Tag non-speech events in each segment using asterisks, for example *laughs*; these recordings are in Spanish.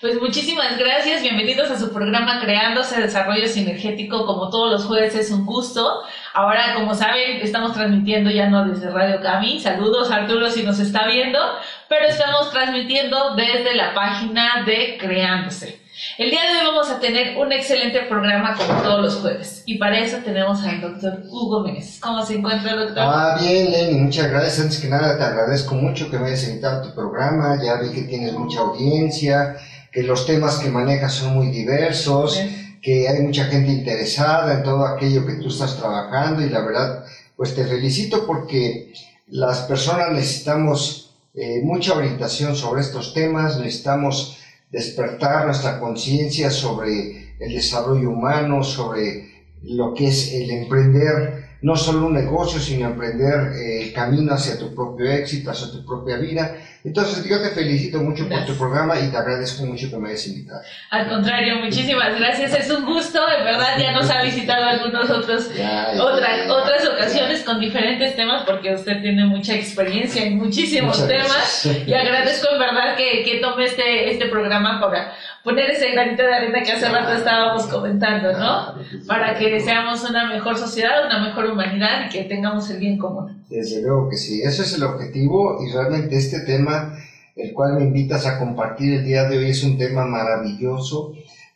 Pues muchísimas gracias, bienvenidos a su programa Creándose Desarrollo Sinergético, como todos los jueves es un gusto. Ahora, como saben, estamos transmitiendo ya no desde Radio Cami, saludos Arturo si nos está viendo, pero estamos transmitiendo desde la página de Creándose. El día de hoy vamos a tener un excelente programa como todos los jueves. Y para eso tenemos al doctor Hugo Méndez. ¿Cómo se encuentra, doctor? Ah, bien, Lenny, muchas gracias. Antes que nada, te agradezco mucho que me hayas invitado a tu programa. Ya vi que tienes mucha audiencia, que los temas que manejas son muy diversos, que hay mucha gente interesada en todo aquello que tú estás trabajando. Y la verdad, pues te felicito porque las personas necesitamos eh, mucha orientación sobre estos temas, necesitamos despertar nuestra conciencia sobre el desarrollo humano, sobre lo que es el emprender no solo un negocio, sino emprender eh, el camino hacia tu propio éxito, hacia tu propia vida. Entonces, yo te felicito mucho por tu programa y te agradezco mucho que me hayas invitado. Al contrario, muchísimas gracias. Es un gusto, de verdad, ya nos ha visitado algunos otros, *laughs* otras ocasiones con diferentes temas, porque usted tiene mucha experiencia en muchísimos temas. Y agradezco en verdad que, que tome este, este programa para poner ese granito de arena que hace rato estábamos comentando, ¿no? Para que seamos una mejor sociedad, una mejor humanidad y que tengamos el bien común. Desde luego que sí, ese es el objetivo y realmente este tema, el cual me invitas a compartir el día de hoy, es un tema maravilloso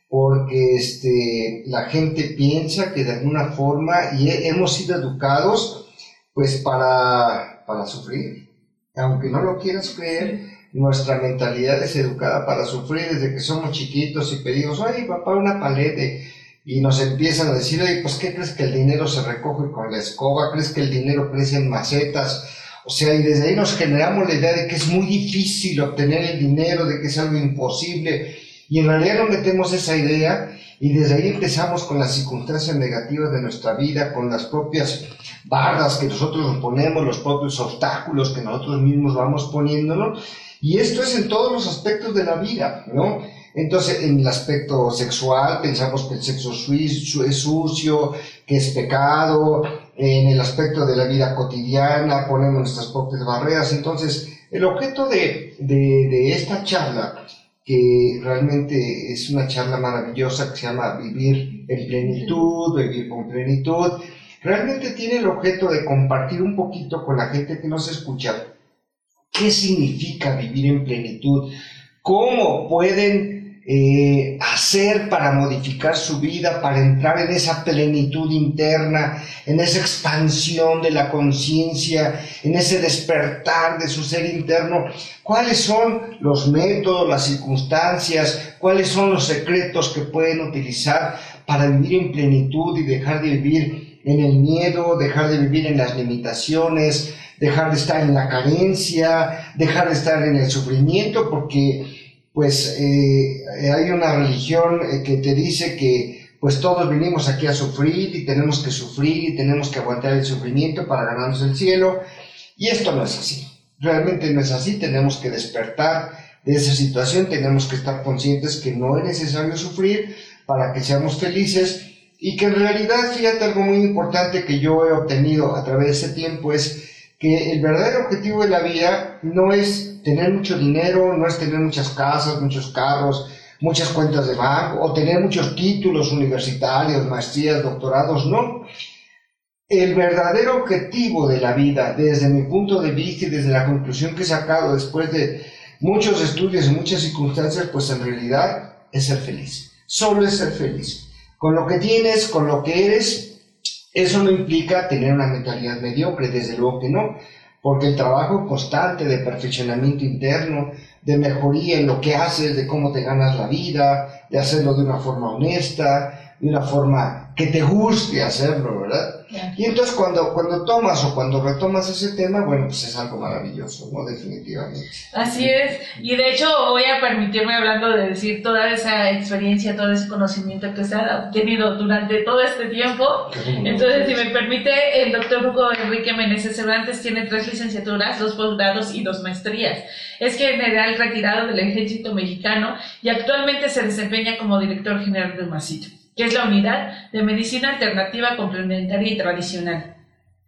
porque este, la gente piensa que de alguna forma, y hemos sido educados, pues para, para sufrir, aunque no lo quieras creer, nuestra mentalidad es educada para sufrir desde que somos chiquitos y pedimos, ay papá, una palete. Y nos empiezan a decir, oye, pues ¿qué crees que el dinero se recoge con la escoba? ¿Crees que el dinero crece en macetas? O sea, y desde ahí nos generamos la idea de que es muy difícil obtener el dinero, de que es algo imposible. Y en realidad no metemos esa idea y desde ahí empezamos con las circunstancias negativas de nuestra vida, con las propias barras que nosotros nos ponemos, los propios obstáculos que nosotros mismos vamos poniéndonos y esto es en todos los aspectos de la vida, ¿no? Entonces, en el aspecto sexual, pensamos que el sexo es sucio, que es pecado, en el aspecto de la vida cotidiana, ponemos nuestras propias barreras. Entonces, el objeto de, de, esta charla, que realmente es una charla maravillosa que se llama Vivir en plenitud, vivir con plenitud, realmente tiene el objeto de compartir un poquito con la gente que nos escucha qué significa vivir en plenitud, cómo pueden eh, hacer para modificar su vida, para entrar en esa plenitud interna, en esa expansión de la conciencia, en ese despertar de su ser interno, cuáles son los métodos, las circunstancias, cuáles son los secretos que pueden utilizar para vivir en plenitud y dejar de vivir en el miedo, dejar de vivir en las limitaciones, dejar de estar en la carencia, dejar de estar en el sufrimiento, porque pues eh, hay una religión eh, que te dice que pues todos venimos aquí a sufrir y tenemos que sufrir y tenemos que aguantar el sufrimiento para ganarnos el cielo. Y esto no es así. Realmente no es así. Tenemos que despertar de esa situación. Tenemos que estar conscientes que no es necesario sufrir para que seamos felices y que en realidad, fíjate, algo muy importante que yo he obtenido a través de ese tiempo es que el verdadero objetivo de la vida no es tener mucho dinero, no es tener muchas casas, muchos carros, muchas cuentas de banco o tener muchos títulos universitarios, maestrías, doctorados, no. El verdadero objetivo de la vida, desde mi punto de vista y desde la conclusión que he sacado después de muchos estudios y muchas circunstancias, pues en realidad es ser feliz. Solo es ser feliz. Con lo que tienes, con lo que eres, eso no implica tener una mentalidad mediocre, desde luego que no, porque el trabajo constante de perfeccionamiento interno, de mejoría en lo que haces, de cómo te ganas la vida, de hacerlo de una forma honesta, de una forma que te guste hacerlo, ¿verdad? Y entonces cuando, cuando tomas o cuando retomas ese tema, bueno, pues es algo maravilloso, ¿no? Definitivamente. Así es. Y de hecho voy a permitirme hablando de decir toda esa experiencia, todo ese conocimiento que se ha obtenido durante todo este tiempo. Entonces, si me permite, el doctor Hugo Enrique Meneses Cervantes tiene tres licenciaturas, dos posgrados y dos maestrías. Es general retirado del ejército mexicano y actualmente se desempeña como director general del Masito que es la unidad de medicina alternativa complementaria y tradicional.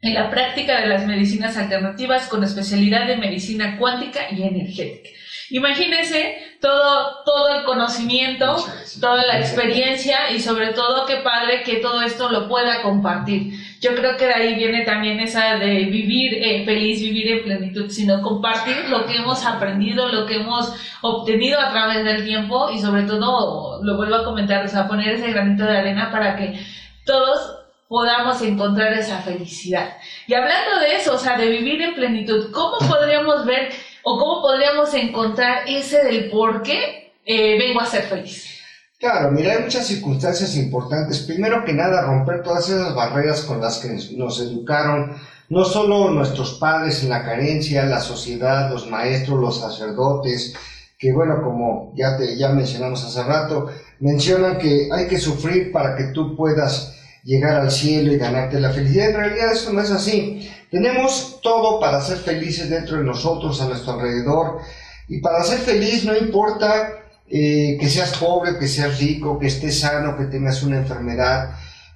en la práctica de las medicinas alternativas con especialidad de medicina cuántica y energética. Imagínense todo, todo el conocimiento, toda la experiencia y sobre todo qué padre que todo esto lo pueda compartir. Yo creo que de ahí viene también esa de vivir eh, feliz, vivir en plenitud, sino compartir lo que hemos aprendido, lo que hemos obtenido a través del tiempo y sobre todo, lo vuelvo a comentar, o sea, poner ese granito de arena para que todos podamos encontrar esa felicidad. Y hablando de eso, o sea, de vivir en plenitud, ¿cómo podríamos ver o cómo podríamos encontrar ese del por qué eh, vengo a ser feliz? Claro, mira, hay muchas circunstancias importantes. Primero que nada, romper todas esas barreras con las que nos educaron, no solo nuestros padres en la carencia, la sociedad, los maestros, los sacerdotes, que bueno, como ya, te, ya mencionamos hace rato, mencionan que hay que sufrir para que tú puedas llegar al cielo y ganarte la felicidad. En realidad eso no es así. Tenemos todo para ser felices dentro de nosotros, a nuestro alrededor. Y para ser feliz no importa eh, que seas pobre, que seas rico, que estés sano, que tengas una enfermedad,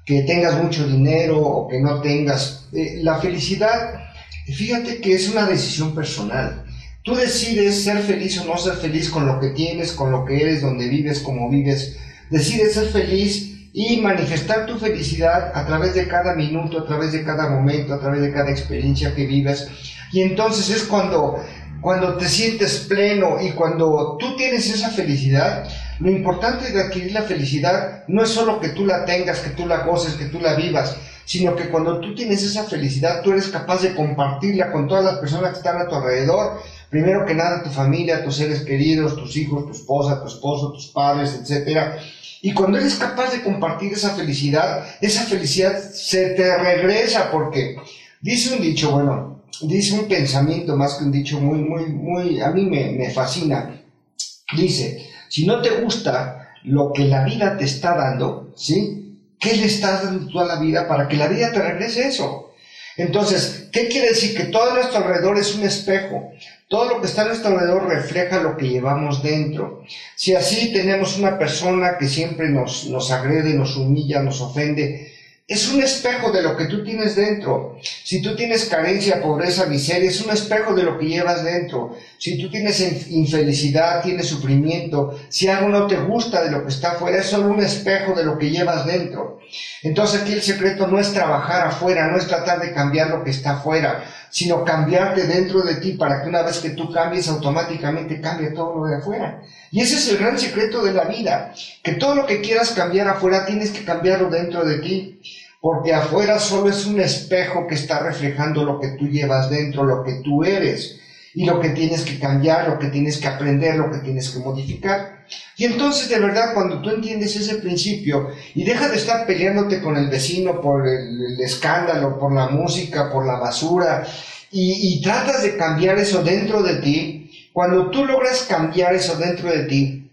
que tengas mucho dinero o que no tengas. Eh, la felicidad, fíjate que es una decisión personal. Tú decides ser feliz o no ser feliz con lo que tienes, con lo que eres, donde vives, cómo vives. Decides ser feliz y manifestar tu felicidad a través de cada minuto, a través de cada momento, a través de cada experiencia que vives. Y entonces es cuando, cuando te sientes pleno y cuando tú tienes esa felicidad, lo importante de adquirir la felicidad no es solo que tú la tengas, que tú la goces, que tú la vivas, sino que cuando tú tienes esa felicidad, tú eres capaz de compartirla con todas las personas que están a tu alrededor. Primero que nada, tu familia, tus seres queridos, tus hijos, tu esposa, tu esposo, tus padres, etcétera y cuando eres capaz de compartir esa felicidad, esa felicidad se te regresa porque dice un dicho, bueno, dice un pensamiento más que un dicho muy, muy, muy, a mí me, me fascina. Dice, si no te gusta lo que la vida te está dando, ¿sí? ¿Qué le estás dando tú a la vida para que la vida te regrese eso? Entonces, ¿qué quiere decir? Que todo nuestro alrededor es un espejo. Todo lo que está a nuestro alrededor refleja lo que llevamos dentro. Si así tenemos una persona que siempre nos, nos agrede, nos humilla, nos ofende, es un espejo de lo que tú tienes dentro. Si tú tienes carencia, pobreza, miseria, es un espejo de lo que llevas dentro. Si tú tienes infelicidad, tienes sufrimiento, si algo no te gusta de lo que está afuera, es solo un espejo de lo que llevas dentro. Entonces aquí el secreto no es trabajar afuera, no es tratar de cambiar lo que está afuera, sino cambiarte dentro de ti para que una vez que tú cambies, automáticamente cambie todo lo de afuera. Y ese es el gran secreto de la vida, que todo lo que quieras cambiar afuera tienes que cambiarlo dentro de ti, porque afuera solo es un espejo que está reflejando lo que tú llevas dentro, lo que tú eres, y lo que tienes que cambiar, lo que tienes que aprender, lo que tienes que modificar. Y entonces de verdad cuando tú entiendes ese principio y dejas de estar peleándote con el vecino por el, escándalo, por la música, por la basura, y, y tratas de cambiar eso dentro de ti, cuando tú logras cambiar eso dentro de ti,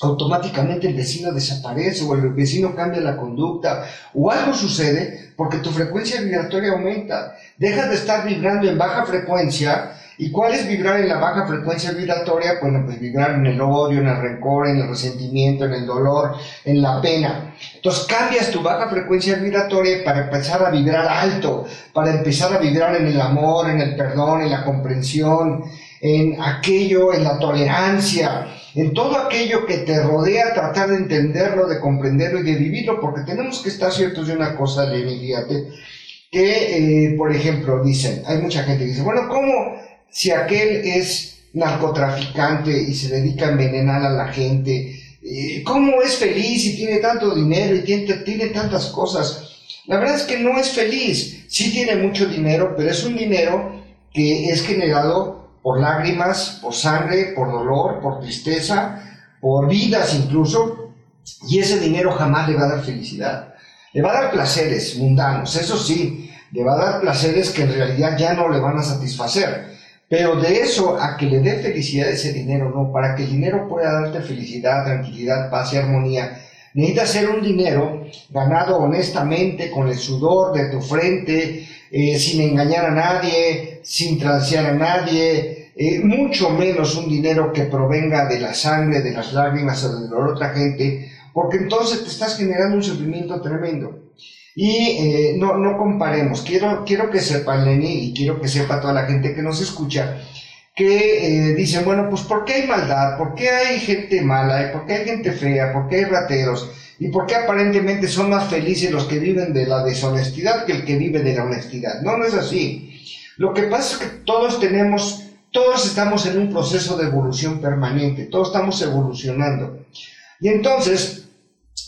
automáticamente el vecino desaparece o el vecino cambia la conducta o algo sucede porque tu frecuencia vibratoria aumenta. Dejas de estar vibrando en baja frecuencia. ¿Y cuál es vibrar en la baja frecuencia vibratoria? Bueno, pues vibrar en el odio, en el rencor, en el resentimiento, en el dolor, en la pena. Entonces cambias tu baja frecuencia vibratoria para empezar a vibrar alto, para empezar a vibrar en el amor, en el perdón, en la comprensión, en aquello, en la tolerancia, en todo aquello que te rodea, tratar de entenderlo, de comprenderlo y de vivirlo, porque tenemos que estar ciertos de una cosa, Lenny, fíjate, que, eh, por ejemplo, dicen, hay mucha gente que dice, bueno, ¿cómo si aquel es narcotraficante y se dedica a envenenar a la gente, eh, ¿cómo es feliz y tiene tanto dinero y tiene, tiene tantas cosas? La verdad es que no es feliz, sí tiene mucho dinero, pero es un dinero que es generado por lágrimas, por sangre, por dolor, por tristeza, por vidas incluso, y ese dinero jamás le va a dar felicidad. Le va a dar placeres mundanos, eso sí, le va a dar placeres que en realidad ya no le van a satisfacer. Pero de eso a que le dé felicidad ese dinero, no, para que el dinero pueda darte felicidad, tranquilidad, paz y armonía, necesita ser un dinero ganado honestamente, con el sudor de tu frente, eh, sin engañar a nadie, sin transear a nadie, eh, mucho menos un dinero que provenga de la sangre, de las lágrimas o de la otra gente, porque entonces te estás generando un sufrimiento tremendo. Y eh, no, no comparemos. Quiero, quiero que sepan, Lenny, y quiero que sepa toda la gente que nos escucha, que eh, dicen, bueno, pues ¿por qué hay maldad? ¿Por qué hay gente mala? ¿Por qué hay gente fea? ¿Por qué hay rateros? ¿Y por qué aparentemente son más felices los que viven de la deshonestidad que el que vive de la honestidad? No, no es así. Lo que pasa es que todos tenemos, todos estamos en un proceso de evolución permanente, todos estamos evolucionando. Y entonces,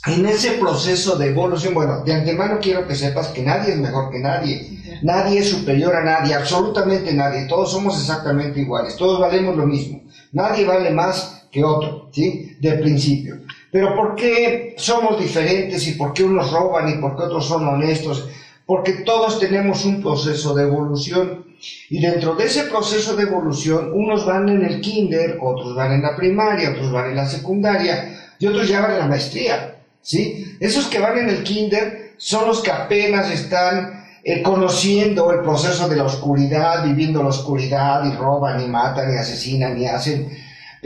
en ese proceso de evolución, bueno, de antemano quiero que sepas que nadie es mejor que nadie, nadie es superior a nadie, absolutamente nadie, todos somos exactamente iguales, todos valemos lo mismo, nadie vale más que otro, ¿sí? Del principio. Pero ¿por qué somos diferentes y por qué unos roban y por qué otros son honestos? Porque todos tenemos un proceso de evolución y dentro de ese proceso de evolución unos van en el kinder, otros van en la primaria, otros van en la secundaria y otros ya van en la maestría. ¿Sí? Esos que van en el kinder son los que apenas están eh, conociendo el proceso de la oscuridad, viviendo la oscuridad y roban y matan y asesinan y hacen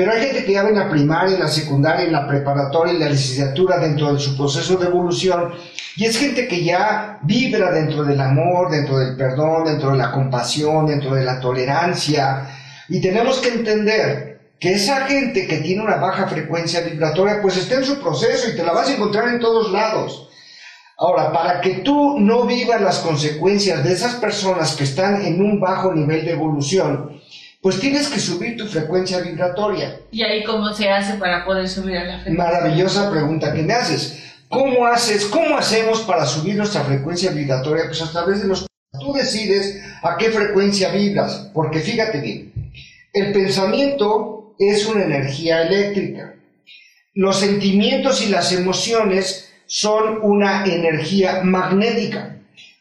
pero hay gente que ya en la primaria, en la secundaria, en la preparatoria, en la licenciatura dentro de su proceso de evolución. Y es gente que ya vibra dentro del amor, dentro del perdón, dentro de la compasión, dentro de la tolerancia. Y tenemos que entender que esa gente que tiene una baja frecuencia vibratoria, pues está en su proceso y te la vas a encontrar en todos lados. Ahora, para que tú no vivas las consecuencias de esas personas que están en un bajo nivel de evolución, pues tienes que subir tu frecuencia vibratoria. ¿Y ahí cómo se hace para poder subir a la frecuencia? Maravillosa pregunta que me haces. ¿Cómo haces, cómo hacemos para subir nuestra frecuencia vibratoria? Pues a través de los... Tú decides a qué frecuencia vibras, porque fíjate bien, el pensamiento es una energía eléctrica. Los sentimientos y las emociones son una energía magnética.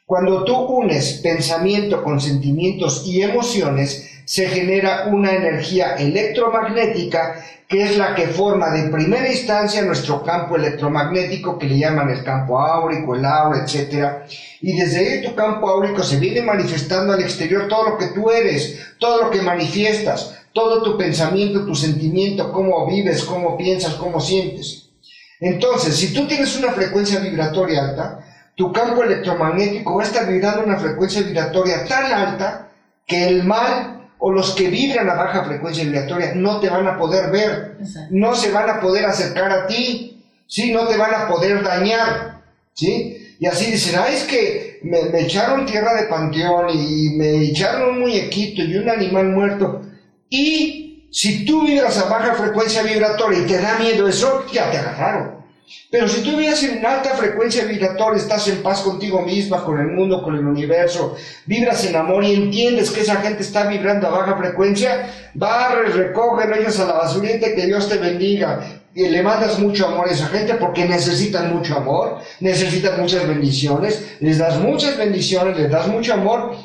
Cuando tú unes pensamiento con sentimientos y emociones, se genera una energía electromagnética que es la que forma de primera instancia nuestro campo electromagnético que le llaman el campo áurico, el aura, etc. Y desde ahí tu campo áurico se viene manifestando al exterior todo lo que tú eres, todo lo que manifiestas, todo tu pensamiento, tu sentimiento, cómo vives, cómo piensas, cómo sientes. Entonces, si tú tienes una frecuencia vibratoria alta, tu campo electromagnético va a estar vibrando una frecuencia vibratoria tan alta que el mal o los que vibran a baja frecuencia vibratoria no te van a poder ver, no se van a poder acercar a ti, ¿sí? no te van a poder dañar. ¿sí? Y así dicen, ah, es que me, me, echaron tierra de panteón y me echaron un muñequito y un animal muerto. Y si tú vibras a baja frecuencia vibratoria y te da miedo eso, ya te agarraron. Pero si tú vives en alta frecuencia vibratoria, estás en paz contigo misma, con el mundo, con el universo, vibras en amor y entiendes que esa gente está vibrando a baja frecuencia, barres, recoge, lo a la basurita que Dios te bendiga. Y le mandas mucho amor a esa gente porque necesitan mucho amor, necesitan muchas bendiciones, les das muchas bendiciones, les das mucho amor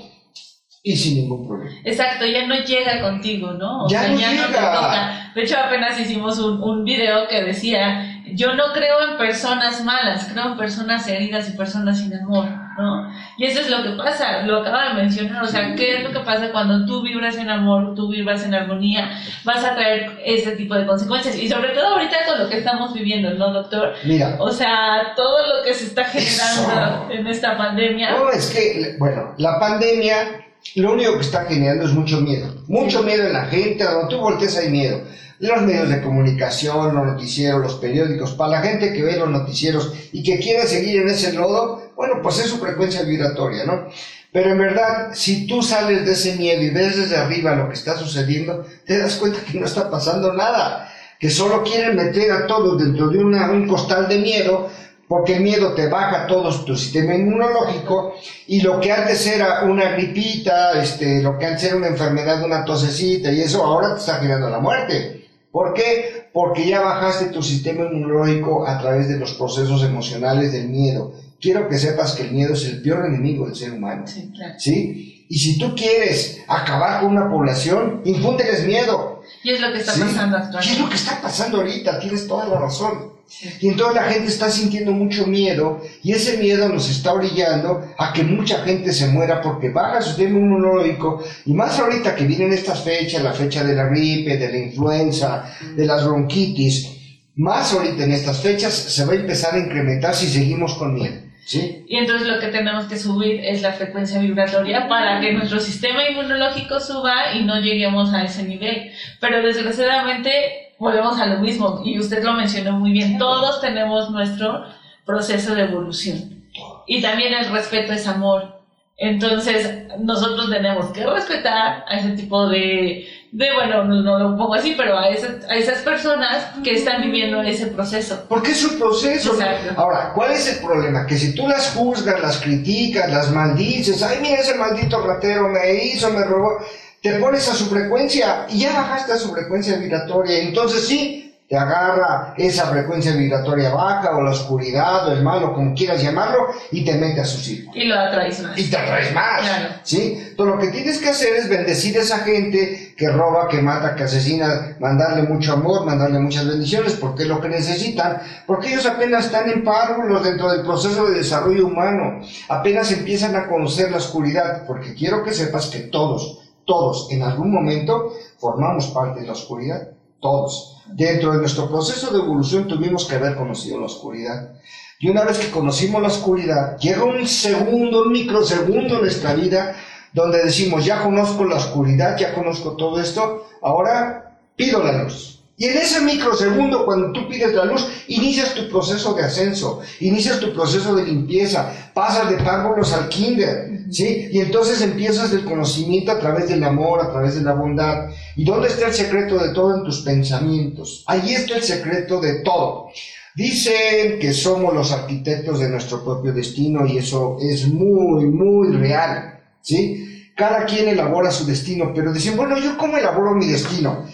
y sin ningún problema. Exacto, ya no llega contigo, ¿no? ya no llega. De hecho, apenas hicimos un, un video que decía yo no creo en personas malas, creo en personas heridas y personas sin amor, ¿no? Y eso es lo que pasa, lo acaba de mencionar, o sea, ¿qué es lo que pasa cuando tú vibras en amor, tú vibras en armonía? Vas a traer ese tipo de consecuencias y sobre todo ahorita con lo que estamos viviendo, ¿no, doctor? Mira. O sea, todo lo que se está generando en esta pandemia. No, es que, bueno, la pandemia lo único que está generando es mucho miedo. Mucho miedo en la gente, cuando tú volteas hay miedo los medios de comunicación, los noticieros, los periódicos, para la gente que ve los noticieros y que quiere seguir en ese lodo, bueno, pues es su frecuencia vibratoria, ¿no? Pero en verdad, si tú sales de ese miedo y ves desde arriba lo que está sucediendo, te das cuenta que no está pasando nada, que solo quieren meter a todos dentro de un costal de miedo, porque el miedo te baja todo tu sistema inmunológico y lo que antes era una gripita, este, lo que antes era una enfermedad, una tosecita y eso ahora te está generando la muerte. ¿Por qué? Porque ya bajaste tu sistema inmunológico a través de los procesos emocionales del miedo. Quiero que sepas que el miedo es el peor enemigo del ser humano. Sí, claro. ¿Sí? Y si tú quieres acabar con una población, infúndeles miedo. Y es lo que está pasando actualmente. Y es lo que está pasando ahorita, tienes toda la razón. Y entonces la gente está sintiendo mucho miedo y ese miedo nos está orillando a que mucha gente se muera porque baja su sistema inmunológico y más ahorita que vienen estas fechas, la fecha de la gripe, de la influenza, de las bronquitis, más ahorita en estas fechas se va a empezar a incrementar si seguimos con miedo. ¿sí? Y entonces lo que tenemos que subir es la frecuencia vibratoria para que nuestro sistema inmunológico suba y no lleguemos a ese nivel. Pero desgraciadamente volvemos a lo mismo y usted lo mencionó muy bien, todos tenemos nuestro proceso de evolución. Y también el respeto es amor. Entonces, nosotros tenemos que respetar a ese tipo de, de bueno, no, lo pongo así, pero a, a esas personas que están viviendo ese proceso. Porque es un proceso. Exacto. Ahora, ¿cuál es el problema? Que si tú las juzgas, las criticas, las maldices, ay, mira ese maldito ratero me hizo, me robó, te pones a su frecuencia y ya bajaste a su frecuencia vibratoria. Entonces sí, te agarra esa frecuencia vibratoria baja o la oscuridad o el mal o como quieras llamarlo y te mete a su círculo. Y lo atraes más. Y te atraes más. Claro. ¿Sí? Entonces lo que tienes que hacer es bendecir a esa gente que roba, que mata, que asesina, mandarle mucho amor, mandarle muchas bendiciones, porque es lo que necesitan, porque ellos apenas están en párvulos dentro del proceso de desarrollo humano, apenas empiezan a conocer la oscuridad, porque quiero que sepas que todos, todos en algún momento formamos parte de la oscuridad, todos. Dentro de nuestro proceso de evolución tuvimos que haber conocido la oscuridad. Y una vez que conocimos la oscuridad, llega un segundo, un microsegundo en nuestra vida donde decimos, ya conozco la oscuridad, ya conozco todo esto, ahora pido la luz. Y en ese microsegundo, cuando tú pides la luz, inicias tu proceso de ascenso, inicias tu proceso de limpieza, pasas de párvulos al kinder, ¿sí? Y entonces empiezas el conocimiento a través del amor, a través de la bondad. ¿Y dónde está el secreto de todo en tus pensamientos? Ahí está el secreto de todo. Dicen que somos los arquitectos de nuestro propio destino y eso es muy, muy real, ¿sí? Cada quien elabora su destino, pero dicen, bueno, ¿yo cómo elaboro mi destino?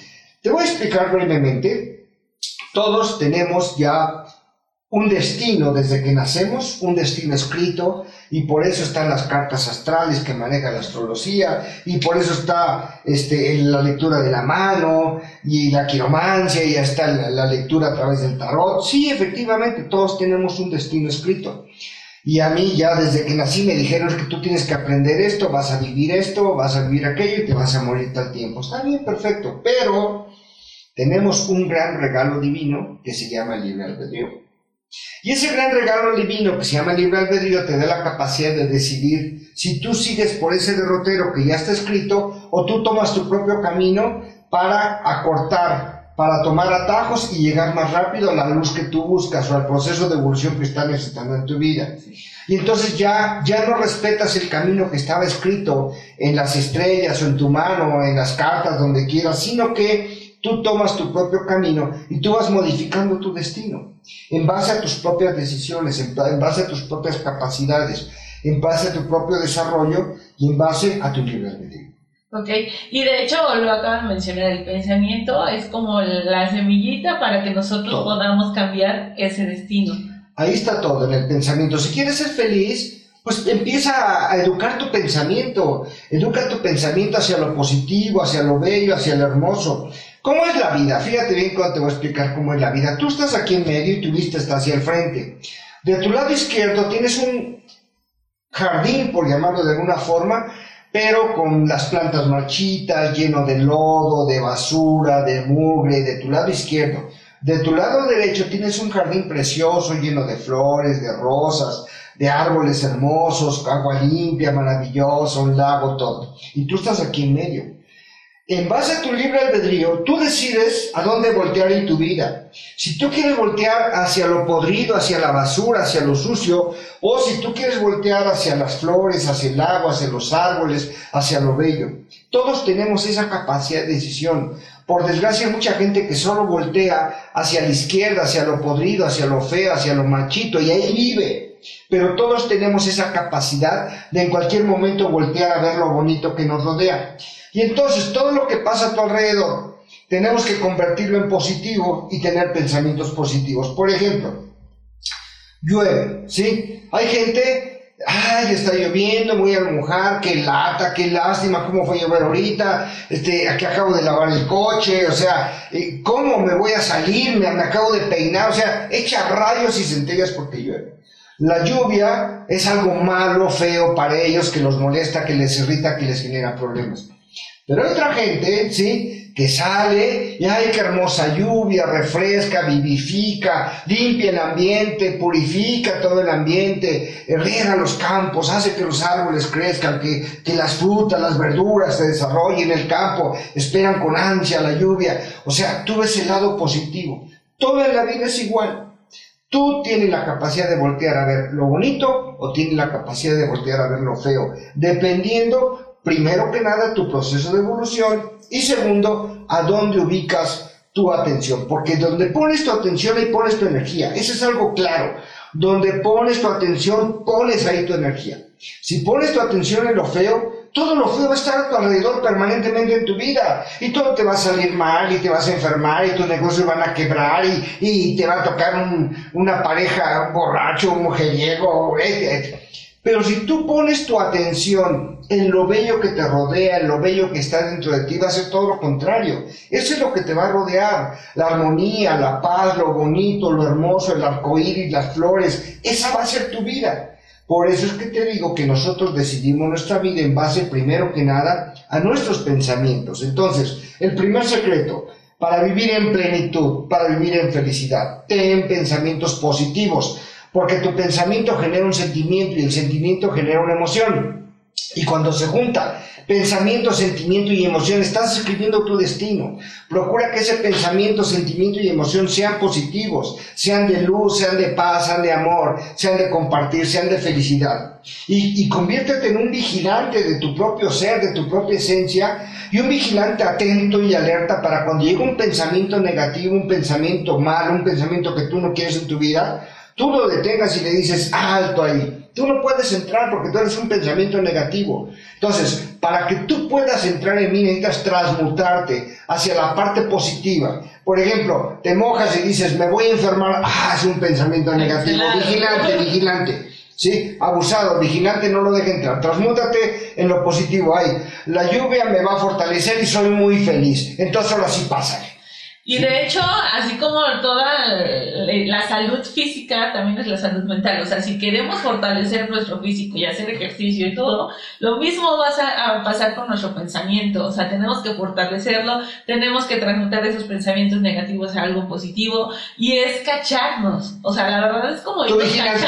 Te voy a explicar brevemente. Todos tenemos ya un destino desde que nacemos, un destino escrito, y por eso están las cartas astrales que maneja la astrología, y por eso está este, la lectura de la mano, y la quiromancia, y ya está la, la lectura a través del tarot. Sí, efectivamente, todos tenemos un destino escrito. Y a mí ya desde que nací me dijeron que tú tienes que aprender esto, vas a vivir esto, vas a vivir aquello y te vas a morir tal tiempo. Está bien, perfecto, pero tenemos un gran regalo divino que se llama el libre albedrío. Y ese gran regalo divino que se llama libre albedrío te da la capacidad de decidir si tú sigues por ese derrotero que ya está escrito o tú tomas tu propio camino para acortar, para tomar atajos y llegar más rápido a la luz que tú buscas o al proceso de evolución que estás necesitando en tu vida. Y entonces ya, ya no respetas el camino que estaba escrito en las estrellas o en tu mano o en las cartas, donde quieras, sino que tú tomas tu propio camino y tú vas modificando tu destino en base a tus propias decisiones, en, base a tus propias capacidades, en base a tu propio desarrollo y en base a tu libre albedrío. Ok, y de hecho lo acabo de mencionar, el pensamiento es como la semillita para que nosotros podamos cambiar ese destino. Ahí está todo en el pensamiento. Si quieres ser feliz, pues empieza a educar tu pensamiento, educa tu pensamiento hacia lo positivo, hacia lo bello, hacia lo hermoso. ¿Cómo es la vida? Fíjate bien cuando te voy a explicar cómo es la vida. Tú estás aquí en medio y tu vista está hacia el frente. De tu lado izquierdo tienes un jardín, por llamarlo de alguna forma, pero con las plantas marchitas, lleno de lodo, de basura, de mugre, de tu lado izquierdo. De tu lado derecho tienes un jardín precioso, lleno de flores, de rosas, de árboles hermosos, agua limpia, maravillosa, un lago, todo. Y tú estás aquí en medio en base a tu libre albedrío, tú decides a dónde voltear en tu vida. Si tú quieres voltear hacia lo podrido, hacia la basura, hacia lo sucio, o si tú quieres voltear hacia las flores, hacia el agua, hacia los árboles, hacia lo bello. Todos tenemos esa capacidad de decisión. Por desgracia hay mucha gente que solo voltea hacia la izquierda, hacia lo podrido, hacia lo feo, hacia lo machito, y ahí vive. Pero todos tenemos esa capacidad de en cualquier momento voltear a ver lo bonito que nos rodea. Y entonces todo lo que pasa a tu alrededor, tenemos que convertirlo en positivo y tener pensamientos positivos. Por ejemplo, llueve, ¿sí? Hay gente, ay, está lloviendo, voy a mojar, qué lata, qué lástima, cómo fue llover ahorita, este, aquí acabo de lavar el coche, o sea, eh, ¿cómo me voy a salir? Me, me acabo de peinar, o sea, echa rayos y centellas porque llueve. La lluvia es algo malo, feo para ellos, que los molesta, que les irrita, que les genera problemas. Pero hay otra gente, ¿sí? Que sale y ay, qué hermosa lluvia, refresca, vivifica, limpia el ambiente, purifica todo el ambiente, riega los campos, hace que los árboles crezcan, que, que las frutas, las verduras se desarrollen en el campo, esperan con ansia la lluvia. O sea, tú ves el lado positivo. Todo en la vida es igual. Tú tienes la capacidad de voltear a ver lo bonito o tienes la capacidad de voltear a ver lo feo, dependiendo, primero que nada, tu proceso de evolución y segundo, a dónde ubicas tu atención, porque donde pones tu atención ahí pones tu energía, eso es algo claro. Donde pones tu atención, pones ahí tu energía. Si pones tu atención en lo feo, todo lo feo va a estar a tu alrededor permanentemente en tu vida y todo te va a salir mal y te vas a enfermar y tus negocios van a quebrar y, te va a tocar una pareja, un borracho, un mujeriego, pero si tú pones tu atención en lo bello que te rodea, en lo bello que está dentro de ti, va a ser todo lo contrario. Eso es lo que te va a rodear. La armonía, la paz, lo bonito, lo hermoso, el arcoíris, las flores. Esa va a ser tu vida. Por eso es que te digo que nosotros decidimos nuestra vida en base, primero que nada, a nuestros pensamientos. Entonces, el primer secreto, para vivir en plenitud, para vivir en felicidad, ten pensamientos positivos, porque tu pensamiento genera un sentimiento y el sentimiento genera una emoción. Y cuando se junta pensamiento, sentimiento y emoción, estás escribiendo tu destino. Procura que ese pensamiento, sentimiento y emoción sean positivos, sean de luz, sean de paz, sean de amor, sean de compartir, sean de felicidad. Y, conviértete en un vigilante de tu propio ser, de tu propia esencia, y un vigilante atento y alerta para cuando llegue un pensamiento negativo, un pensamiento malo, un pensamiento que tú no quieres en tu vida, tú lo detengas y le dices, alto ahí. Tú no puedes entrar porque tú eres un pensamiento negativo. Entonces, para que tú puedas entrar en mí, necesitas transmutarte hacia la parte positiva. Por ejemplo, te mojas y dices, me voy a enfermar. Ah, es un pensamiento negativo. Vigilante, vigilante. ¿Sí? Abusado, vigilante, no lo deje entrar. Transmútate en lo positivo. Ay, la lluvia me va a fortalecer y soy muy feliz. Entonces ahora sí pasa. Y de hecho, así como toda la salud física, también es la salud mental. O sea, si queremos fortalecer nuestro físico y hacer ejercicio y todo, lo mismo va a, pasar con nuestro pensamiento. O sea, tenemos que fortalecerlo, tenemos que transmutar esos pensamientos negativos a algo positivo y es cacharnos. O sea, la verdad es como... Tu vigilante,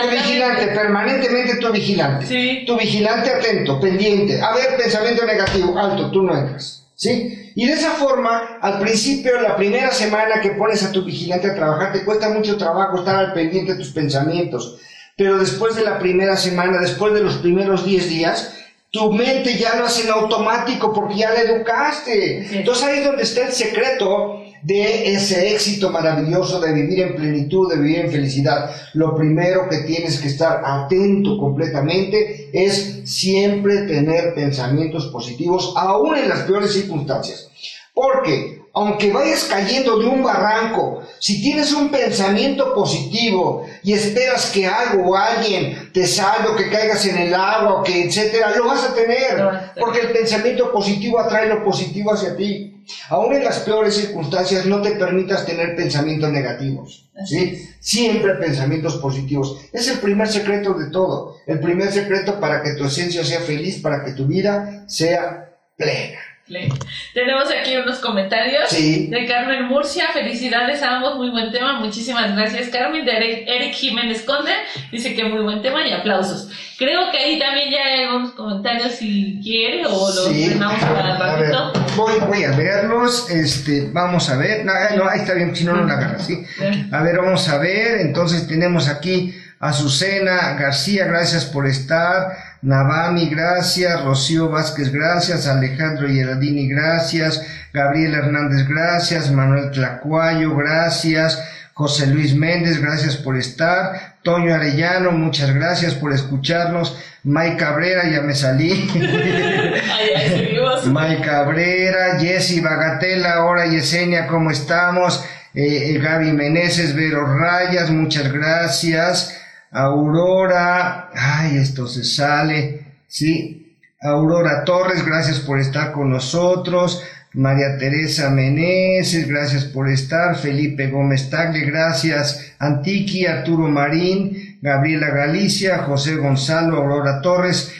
tu vigilante, permanentemente tu vigilante. Sí. Tu vigilante atento, pendiente. A ver, pensamiento negativo, alto, tú no entras. ¿Sí? Y de esa forma, al principio, la primera semana que pones a tu vigilante a trabajar, te cuesta mucho trabajo estar al pendiente de tus pensamientos. Pero después de la primera semana, después de los primeros 10 días, tu mente ya lo hace en automático porque ya la educaste. Entonces ahí es donde está el secreto de ese éxito maravilloso de vivir en plenitud, de vivir en felicidad. Lo primero que tienes que estar atento completamente es siempre tener pensamientos positivos, aún en las peores circunstancias. Porque aunque vayas cayendo de un barranco, si tienes un pensamiento positivo y esperas que algo o alguien te salve o que caigas en el agua o que etcétera, lo vas a tener, porque el pensamiento positivo atrae lo positivo hacia ti. Aún en las peores circunstancias no te permitas tener pensamientos negativos, ¿sí? Siempre pensamientos positivos. Es el primer secreto de todo, el primer secreto para que tu esencia sea feliz, para que tu vida sea plena. Tenemos aquí unos comentarios de Carmen Murcia. Felicidades a ambos, muy buen tema. Muchísimas gracias, Carmen. De Eric, Jiménez Conde dice que muy buen tema y aplausos. Creo que ahí también ya hay algunos comentarios si quiere o los tenemos para ratito. voy, voy, a verlos. Este, vamos a ver. No, no ahí está bien, si no, no la agarra, ¿sí? A ver, vamos a ver. Entonces tenemos aquí a Azucena García, gracias por estar. Navami, gracias. Rocío Vázquez, gracias. Alejandro Gerardini, gracias. Gabriel Hernández, gracias. Manuel Tlacuayo, gracias. José Luis Méndez, gracias por estar. Toño Arellano, muchas gracias por escucharnos. May Cabrera, ya me salí. *laughs* May Cabrera, Jessy Bagatela, hola Yesenia, ¿cómo estamos? Eh, eh, Gaby Meneses, Vero Rayas, muchas gracias. Aurora, ay, esto se sale, sí. Aurora Torres, gracias por estar con nosotros. María Teresa Meneses, gracias por estar. Felipe Gómez Tagle, gracias. Antiqui, Arturo Marín, Gabriela Galicia, José Gonzalo, Aurora Torres.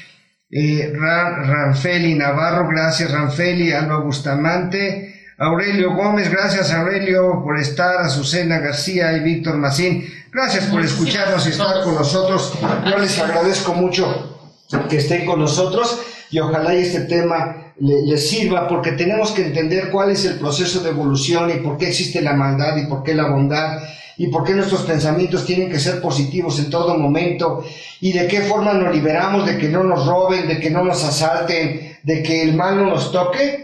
eh, Ranfeli Navarro, gracias Ranfeli, Alba Bustamante, Aurelio Gómez, gracias Aurelio por estar, Azucena García y Víctor Macín, gracias por escucharnos y estar con nosotros. Yo les agradezco mucho que estén con nosotros y ojalá este tema les sirva porque tenemos que entender cuál es el proceso de evolución y por qué existe la maldad y por qué la bondad y por qué nuestros pensamientos tienen que ser positivos en todo momento y de qué forma nos liberamos de que no nos roben, de que no nos asalten, de que el mal no nos toque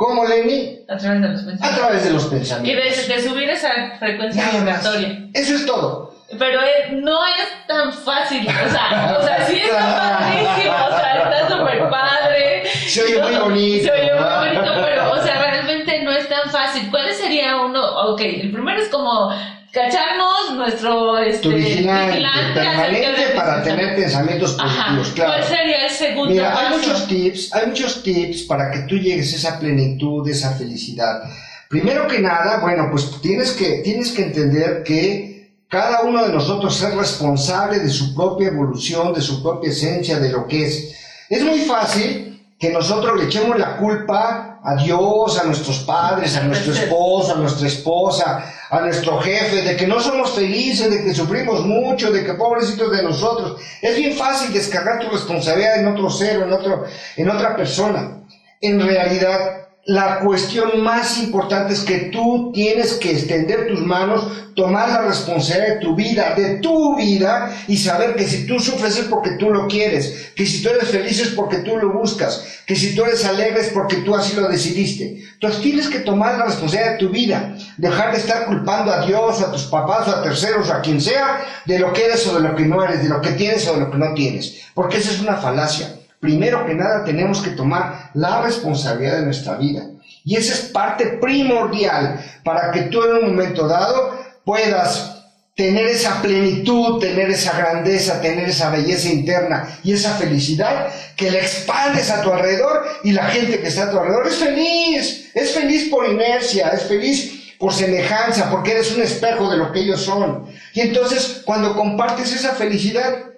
¿Cómo, Lenny? A través de los pensamientos. A través de los pensamientos. Y de, subir esa frecuencia vibratoria. Eso es todo. Pero eh, no es tan fácil. O sea, o sea sí está *laughs* padrísimo. O sea, está súper padre. Se oye muy bonito. Se oye muy bonito, pero, o sea, realmente no es tan fácil. ¿Cuál sería uno? Ok, el primero es como cacharnos nuestro este, tu permanente para tener pensamientos positivos, claro. ¿Cuál sería el segundo Mira, paso? hay muchos tips, hay muchos tips para que tú llegues a esa plenitud, esa felicidad. Primero que nada, bueno, pues tienes que, tienes que entender que cada uno de nosotros es responsable de su propia evolución, de su propia esencia, de lo que es. Es muy fácil que nosotros le echemos la culpa a Dios, a nuestros padres, a nuestro esposo, a nuestra esposa, a nuestro jefe, de que no somos felices, de que sufrimos mucho, de que pobrecitos de nosotros. Es bien fácil descargar tu responsabilidad en otro ser o en, otro, en otra persona. En realidad, la cuestión más importante es que tú tienes que extender tus manos, tomar la responsabilidad de tu vida, de tu vida, y saber que si tú sufres es porque tú lo quieres, que si tú eres feliz es porque tú lo buscas, que si tú eres alegre es porque tú así lo decidiste. Entonces tienes que tomar la responsabilidad de tu vida, dejar de estar culpando a Dios, a tus papás, a terceros, a quien sea, de lo que eres o de lo que no eres, de lo que tienes o de lo que no tienes, porque esa es una falacia primero que nada tenemos que tomar la responsabilidad de nuestra vida. Y esa es parte primordial para que tú en un momento dado puedas tener esa plenitud, tener esa grandeza, tener esa belleza interna y esa felicidad que le expandes a tu alrededor y la gente que está a tu alrededor es feliz, es feliz por inercia, es feliz por semejanza, porque eres un espejo de lo que ellos son. Y entonces cuando compartes esa felicidad,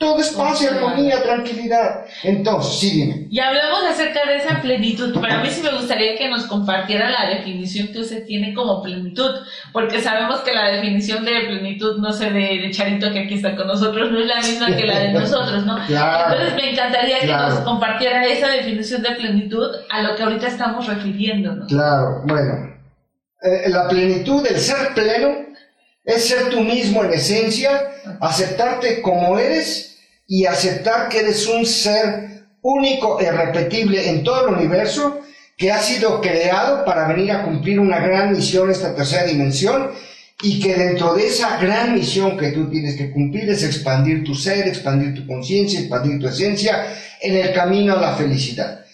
todo es paz y armonía, tranquilidad. Entonces, sí, dime. Y hablamos acerca de esa plenitud, pero a mí sí me gustaría que nos compartiera la definición que usted tiene como plenitud, porque sabemos que la definición de plenitud, no sé, de, Charito que aquí está con nosotros, no es la misma que la de *laughs* nosotros, ¿no? Entonces me encantaría que nos compartiera esa definición de plenitud a lo que ahorita estamos refiriéndonos. Claro, bueno. Eh, la plenitud, el ser pleno, es ser tú mismo en esencia, aceptarte como eres y aceptar que eres un ser único e irrepetible en todo el universo que ha sido creado para venir a cumplir una gran misión, esta tercera dimensión, y que dentro de esa gran misión que tú tienes que cumplir es expandir tu ser, expandir tu conciencia, expandir tu esencia en el camino a la felicidad.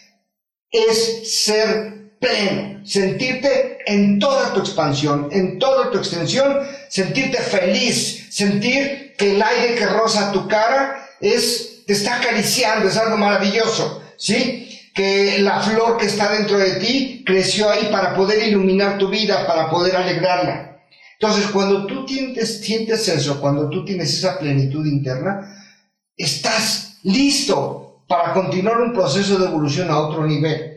Es ser pleno, sentirte en toda tu expansión, en toda tu extensión, sentirte feliz, sentir que el aire que roza tu cara es, te está acariciando, es algo maravilloso, ¿sí? Que la flor que está dentro de ti creció ahí para poder iluminar tu vida, para poder alegrarla. Entonces, cuando tú sientes, sientes eso, cuando tú tienes esa plenitud interna, estás listo para continuar un proceso de evolución a otro nivel.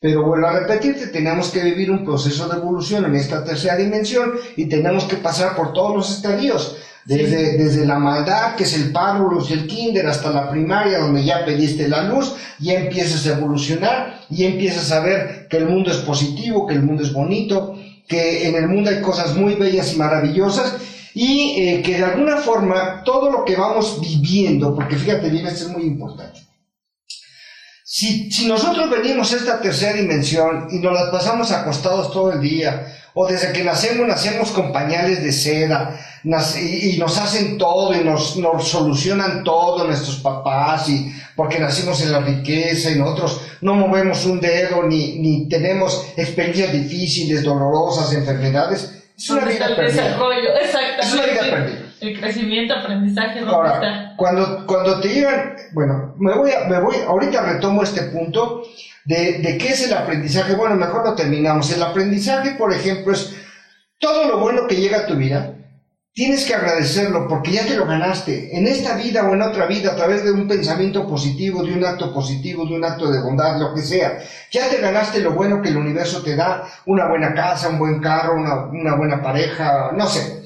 Pero vuelvo a repetirte, tenemos que vivir un proceso de evolución en esta tercera dimensión y tenemos que pasar por todos los estadios. Desde, desde la maldad, que es el párvulos y el kinder, hasta la primaria, donde ya pediste la luz, y empiezas a evolucionar, y empiezas a ver que el mundo es positivo, que el mundo es bonito, que en el mundo hay cosas muy bellas y maravillosas, y eh, que de alguna forma todo lo que vamos viviendo, porque fíjate bien, esto es muy importante. Si, si nosotros venimos a esta tercera dimensión y nos las pasamos acostados todo el día, o desde que nacemos nacemos con pañales de seda, y, nos hacen todo y nos, nos, solucionan todo nuestros papás y porque nacimos en la riqueza y nosotros no movemos un dedo ni, ni tenemos experiencias difíciles, dolorosas, enfermedades. Es una vida perdida. *laughs* Es una vida perdida. El crecimiento, aprendizaje, ¿dónde Ahora, está? Cuando, cuando te digan, bueno, me voy, a, me voy, ahorita retomo este punto de, de qué es el aprendizaje. Bueno, mejor lo terminamos. El aprendizaje, por ejemplo, es todo lo bueno que llega a tu vida, tienes que agradecerlo porque ya te lo ganaste. En esta vida o en otra vida, a través de un pensamiento positivo, de un acto positivo, de un acto de bondad, lo que sea. Ya te ganaste lo bueno que el universo te da. Una buena casa, un buen carro, una, buena pareja, no sé.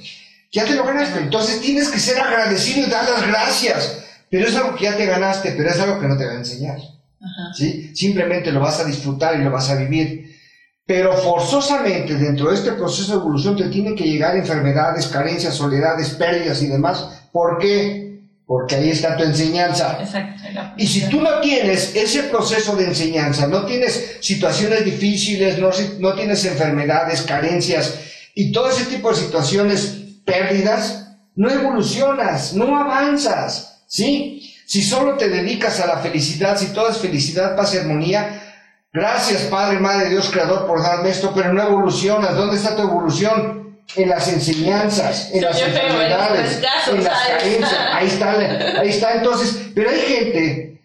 Ya te lo ganaste. Entonces tienes que ser agradecido y dar las gracias. Pero es algo que ya te ganaste, pero es algo que no te va a enseñar. ¿sí? Simplemente lo vas a disfrutar y lo vas a vivir. Pero forzosamente dentro de este proceso de evolución te tienen que llegar enfermedades, carencias, soledades, pérdidas y demás. ¿Por qué? Porque ahí está tu enseñanza. Exacto. Y si tú no tienes ese proceso de enseñanza, no tienes situaciones difíciles, no, no tienes enfermedades, carencias y todo ese tipo de situaciones, pérdidas, no evolucionas, no avanzas, ¿sí? Si solo te dedicas a la felicidad, si todo es felicidad, paz y armonía, Gracias, Padre, Madre, Dios Creador, por darme esto, pero no evolucionas. ¿Dónde está tu evolución? En las enseñanzas, en las enfermedades, en las carencias. Ahí está, ahí está. Entonces, pero hay gente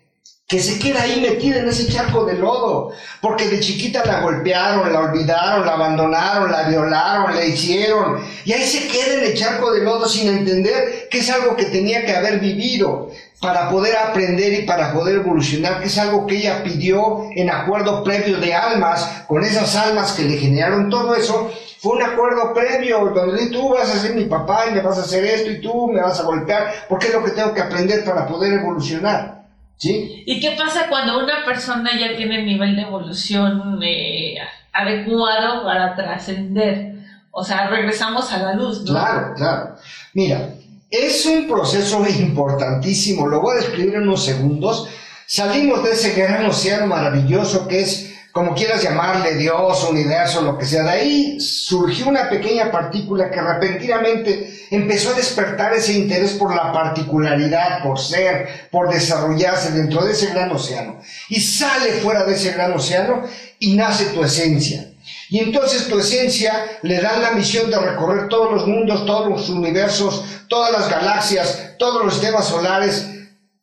que se queda ahí metida en ese charco de lodo, porque de chiquita la golpearon, la olvidaron, la abandonaron, la violaron, la hicieron, y ahí se queda en el charco de lodo sin entender que es algo que tenía que haber vivido para poder aprender y para poder evolucionar, que es algo que ella pidió en acuerdo previo de almas, con esas almas que le generaron todo eso, fue un acuerdo previo, donde tú vas a ser mi papá y me vas a hacer esto y tú me vas a golpear, porque es lo que tengo que aprender para poder evolucionar. ¿Sí? ¿Y qué pasa cuando una persona ya tiene el nivel de evolución eh, adecuado para trascender? O sea, regresamos a la luz, ¿no? Claro, claro. Mira, es un proceso importantísimo, lo voy a describir en unos segundos. Salimos de ese gran océano maravilloso que es, como quieras llamarle, Dios, universo, lo que sea. De ahí surgió una pequeña partícula que repentinamente empezó a despertar ese interés por la particularidad, por ser, por desarrollarse dentro de ese gran océano. Y sale fuera de ese gran océano y nace tu esencia. Y entonces tu esencia le da la misión de recorrer todos los mundos, todos los universos, todas las galaxias, todos los sistemas solares,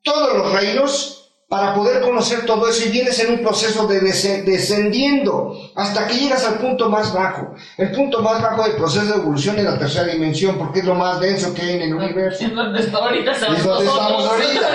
todos los reinos, para poder conocer todo eso y vienes en un proceso de descendiendo hasta que llegas al punto más bajo. El punto más bajo del proceso de evolución en la tercera dimensión, porque es lo más denso que hay en el universo. Es donde ahorita. Es donde estamos ahorita.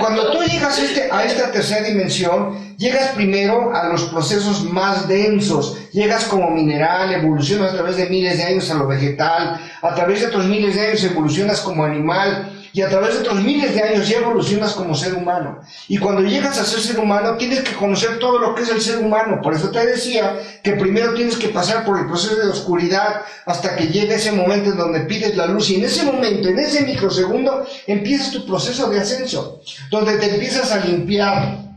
Cuando tú llegas este, a esta tercera dimensión, llegas primero a los procesos más densos. Llegas como mineral, evolucionas a través de miles de años a lo vegetal, a través de otros miles de años evolucionas como animal y a través de otros miles de años ya evolucionas como ser humano. Y cuando llegas a ser ser humano, tienes que conocer todo lo que es el ser humano. Por eso te decía que primero tienes que pasar por el proceso de oscuridad hasta que llegue ese momento en donde pides la luz. Y en ese momento, en ese microsegundo, empiezas tu proceso de ascenso, donde te empiezas a limpiar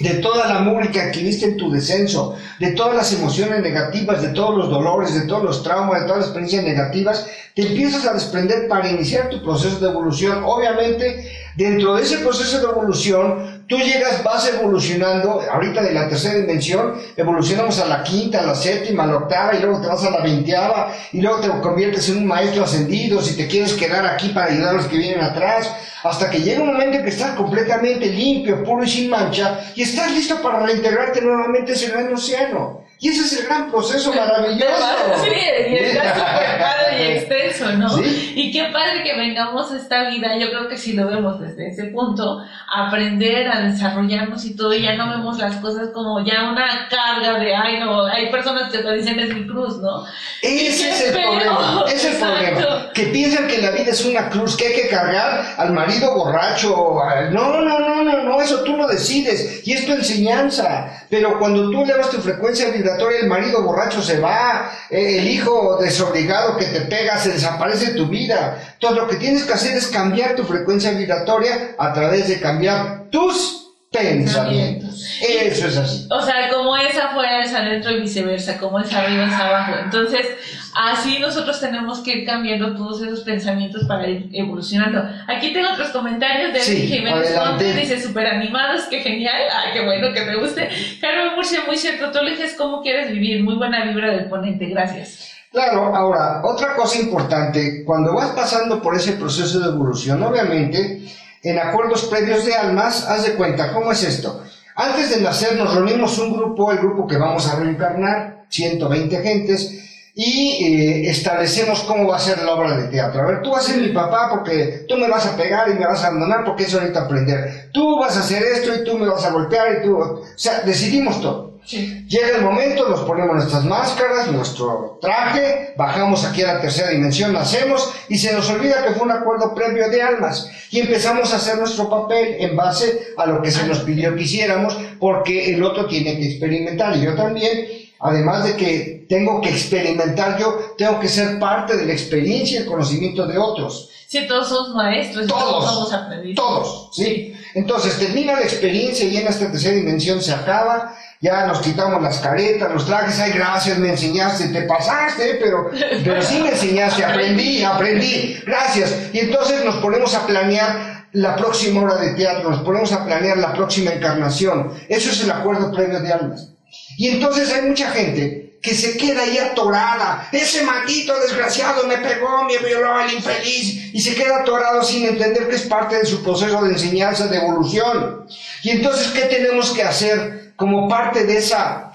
de toda la mugre que adquiriste en tu descenso, de todas las emociones negativas, de todos los dolores, de todos los traumas, de todas las experiencias negativas, te empiezas a desprender para iniciar tu proceso de evolución. Obviamente, dentro de ese proceso de evolución, tú llegas, vas evolucionando, ahorita de la tercera dimensión, evolucionamos a la quinta, a la séptima, a la octava, y luego te vas a la veinteava, y luego te conviertes en un maestro ascendido, si te quieres quedar aquí para ayudar a los que vienen atrás, hasta que llega un momento en que estás completamente limpio, puro y sin mancha, y estás listo para reintegrarte nuevamente a ese gran océano. Y ese es el gran proceso *laughs* maravilloso. Sí, y está súper padre y extenso, ¿no? *laughs* Y qué padre que vengamos a esta vida, yo creo que si lo vemos desde ese punto, aprender a desarrollarnos y todo, y ya no vemos las cosas como ya una carga de, ay, no, hay personas que te dicen es mi cruz, ¿no? Ese es el problema, ese es el problema. Que piensan que la vida es una cruz que hay que cargar al marido borracho. No, no, no, no, no, eso tú lo decides y es tu enseñanza. Pero cuando tú elevas tu frecuencia vibratoria, el marido borracho se va, eh, el hijo desobligado que te pega se desaparece de tu vida. Entonces lo que tienes que hacer es cambiar tu frecuencia vibratoria a través de cambiar tus pensamientos. Eso es así. O sea, como es afuera es adentro y viceversa, como es arriba es abajo. Entonces, así nosotros tenemos que ir cambiando todos esos pensamientos para ir evolucionando. Aquí tengo otros comentarios de sí, Jiménez Conte, dice súper animados, qué genial, ah, qué bueno que me guste. Carmen Murcia, muy cierto, tú eliges cómo quieres vivir, muy buena vibra del ponente, gracias. Claro, ahora, otra cosa importante, cuando vas pasando por ese proceso de evolución, obviamente, en acuerdos previos de almas, haz de cuenta, ¿cómo es esto? Antes de nacer nos reunimos un grupo, el grupo que vamos a reencarnar, 120 gentes, y eh, establecemos cómo va a ser la obra de teatro. A ver, tú vas a ser mi papá porque tú me vas a pegar y me vas a abandonar porque es ahorita aprender. Tú vas a hacer esto y tú me vas a golpear y tú... O sea, decidimos todo. Llega el momento, nos ponemos nuestras máscaras, nuestro traje, bajamos aquí a la tercera dimensión, nacemos y se nos olvida que fue un acuerdo previo de almas y empezamos a hacer nuestro papel en base a lo que se nos pidió que hiciéramos porque el otro tiene que experimentar y yo también Además de que tengo que experimentar yo, tengo que ser parte de la experiencia y el conocimiento de otros. Sí, todos somos maestros, todos, somos aprendices. Todos, ¿sí? Entonces termina la experiencia y en esta tercera dimensión se acaba, ya nos quitamos las caretas, los trajes, ay, gracias, me enseñaste, te pasaste, pero, pero sí me enseñaste, aprendí, aprendí, gracias. Y entonces nos ponemos a planear la próxima hora de teatro, nos ponemos a planear la próxima encarnación. Eso es el acuerdo previo de almas. Y entonces hay mucha gente que se queda ahí atorada. Ese maldito desgraciado me pegó, me violó al infeliz. Y se queda atorado sin entender que es parte de su proceso de enseñanza, de evolución. Y entonces, ¿qué tenemos que hacer como parte de esa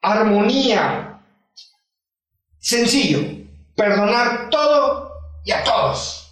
armonía? Sencillo, perdonar todo y a todos.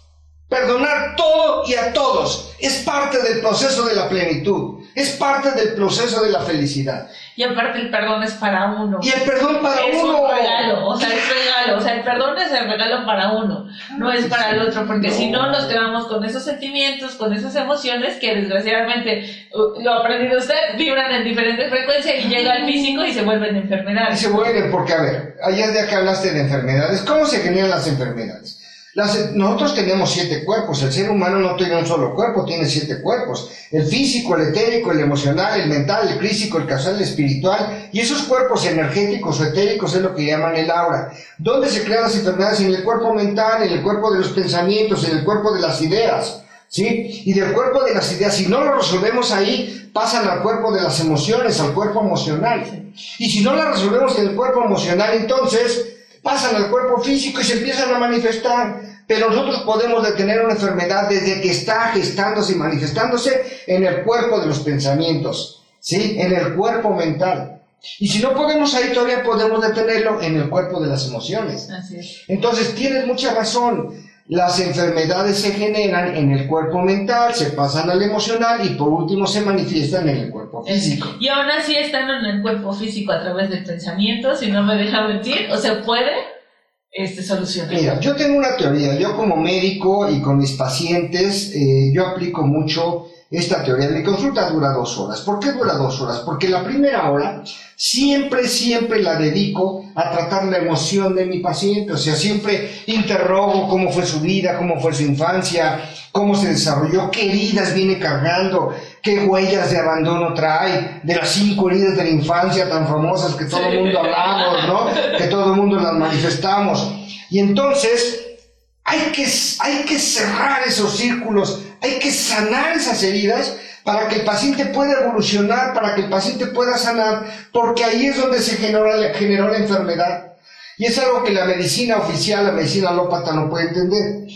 Perdonar todo y a todos. Es parte del proceso de la plenitud. Es parte del proceso de la felicidad. Y aparte el perdón es para uno. Y el perdón para uno. Es un regalo, o sea, es regalo. O sea, el perdón es el regalo para uno, no es para el otro, porque si no nos quedamos con esos sentimientos, con esas emociones que desgraciadamente, lo ha aprendido usted, vibran en diferentes frecuencias y llega al físico y se vuelven enfermedades. Y se vuelven, porque a ver, ayer de que hablaste de enfermedades, ¿cómo se generan las enfermedades? Nosotros tenemos siete cuerpos, el ser humano no tiene un solo cuerpo, tiene siete cuerpos. El físico, el etérico, el emocional, el mental, el físico, el causal, el espiritual. Y esos cuerpos energéticos o etéricos es lo que llaman el aura. ¿Dónde se crean las enfermedades? En el cuerpo mental, en el cuerpo de los pensamientos, en el cuerpo de las ideas. ¿Sí? Y del cuerpo de las ideas, si no lo resolvemos ahí, pasan al cuerpo de las emociones, al cuerpo emocional. Y si no la resolvemos en el cuerpo emocional, entonces pasan al cuerpo físico y se empiezan a manifestar. Pero nosotros podemos detener una enfermedad desde que está gestándose y manifestándose en el cuerpo de los pensamientos, ¿sí? En el cuerpo mental. Y si no podemos ahí, todavía podemos detenerlo en el cuerpo de las emociones. Así es. Entonces, tienes mucha razón. Las enfermedades se generan en el cuerpo mental, se pasan al emocional y por último se manifiestan en el cuerpo físico. Y aún así están en el cuerpo físico a través del pensamiento, si no me deja mentir, o se puede este, solucionar. Mira, yo tengo una teoría, yo como médico y con mis pacientes, eh, yo aplico mucho esta teoría. Mi consulta dura dos horas. ¿Por qué dura dos horas? Porque la primera hora siempre, siempre la dedico a tratar la emoción de mi paciente. O sea, siempre interrogo cómo fue su vida, cómo fue su infancia, cómo se desarrolló, qué heridas viene cargando, qué huellas de abandono trae, de las cinco heridas de la infancia tan famosas que todo el mundo hablamos, ¿no? Que todo el mundo las manifestamos. Y entonces hay que, hay que cerrar esos círculos, hay que sanar esas heridas para que el paciente pueda evolucionar, para que el paciente pueda sanar, porque ahí es donde se generó, generó la enfermedad. Y es algo que la medicina oficial, la medicina alópata no puede entender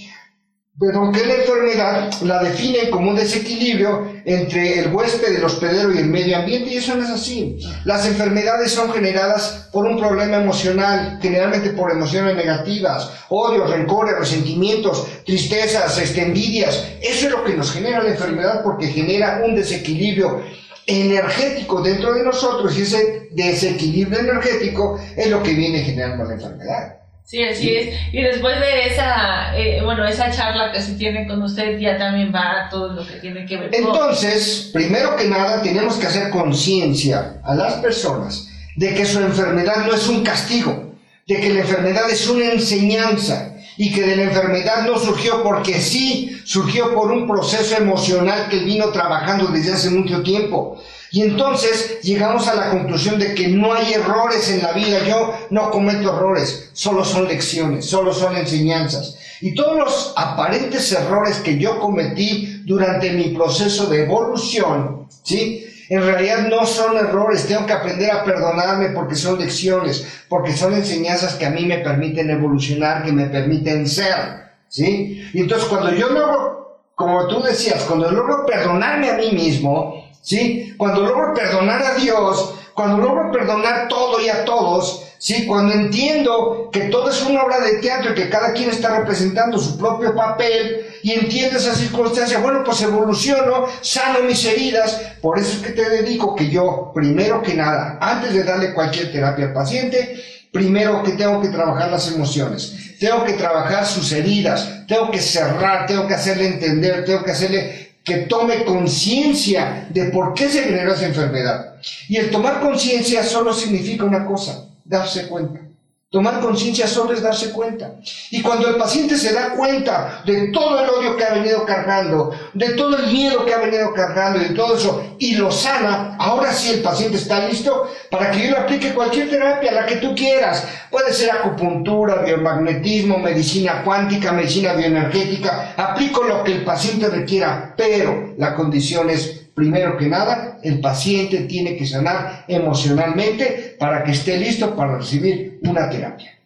pero que la enfermedad la define como un desequilibrio entre el huésped, el hospedero y el medio ambiente, y eso no es así. Las enfermedades son generadas por un problema emocional, generalmente por emociones negativas, odio, rencores, resentimientos, tristezas, este, envidias. Eso es lo que nos genera la enfermedad porque genera un desequilibrio energético dentro de nosotros y ese desequilibrio energético es lo que viene generando la enfermedad. Sí, así es. Y después de esa, eh, bueno, esa charla que se tiene con usted, ya también va todo lo que tiene que ver con... Entonces, primero que nada, tenemos que hacer conciencia a las personas de que su enfermedad no es un castigo, de que la enfermedad es una enseñanza y que de la enfermedad no surgió porque sí, surgió por un proceso emocional que vino trabajando desde hace mucho tiempo. Y entonces llegamos a la conclusión de que no hay errores en la vida. Yo no cometo errores, solo son lecciones, solo son enseñanzas. Y todos los aparentes errores que yo cometí durante mi proceso de evolución, ¿sí? En realidad no son errores, tengo que aprender a perdonarme porque son lecciones, porque son enseñanzas que a mí me permiten evolucionar, que me permiten ser, ¿sí? Y entonces cuando yo logro, como tú decías, cuando logro perdonarme a mí mismo, ¿sí? Cuando logro perdonar a Dios, cuando logro perdonar todo y a todos, ¿sí? cuando entiendo que todo es una obra de teatro y que cada quien está representando su propio papel y entiendo esa circunstancia, bueno, pues evoluciono, sano mis heridas, por eso es que te dedico que yo, primero que nada, antes de darle cualquier terapia al paciente, primero que tengo que trabajar las emociones, tengo que trabajar sus heridas, tengo que cerrar, tengo que hacerle entender, tengo que hacerle que tome conciencia de por qué se generó esa enfermedad. Y el tomar conciencia solo significa una cosa, darse cuenta. Tomar conciencia solo es darse cuenta. Y cuando el paciente se da cuenta de todo el odio que ha venido cargando, de todo el miedo que ha venido cargando, de todo eso, y lo sana, ahora sí el paciente está listo para que yo le aplique cualquier terapia, la que tú quieras. Puede ser acupuntura, biomagnetismo, medicina cuántica, medicina bioenergética. Aplico lo que el paciente requiera, pero la condición es primero que nada, el paciente tiene que sanar emocionalmente para que esté listo para recibir una terapia.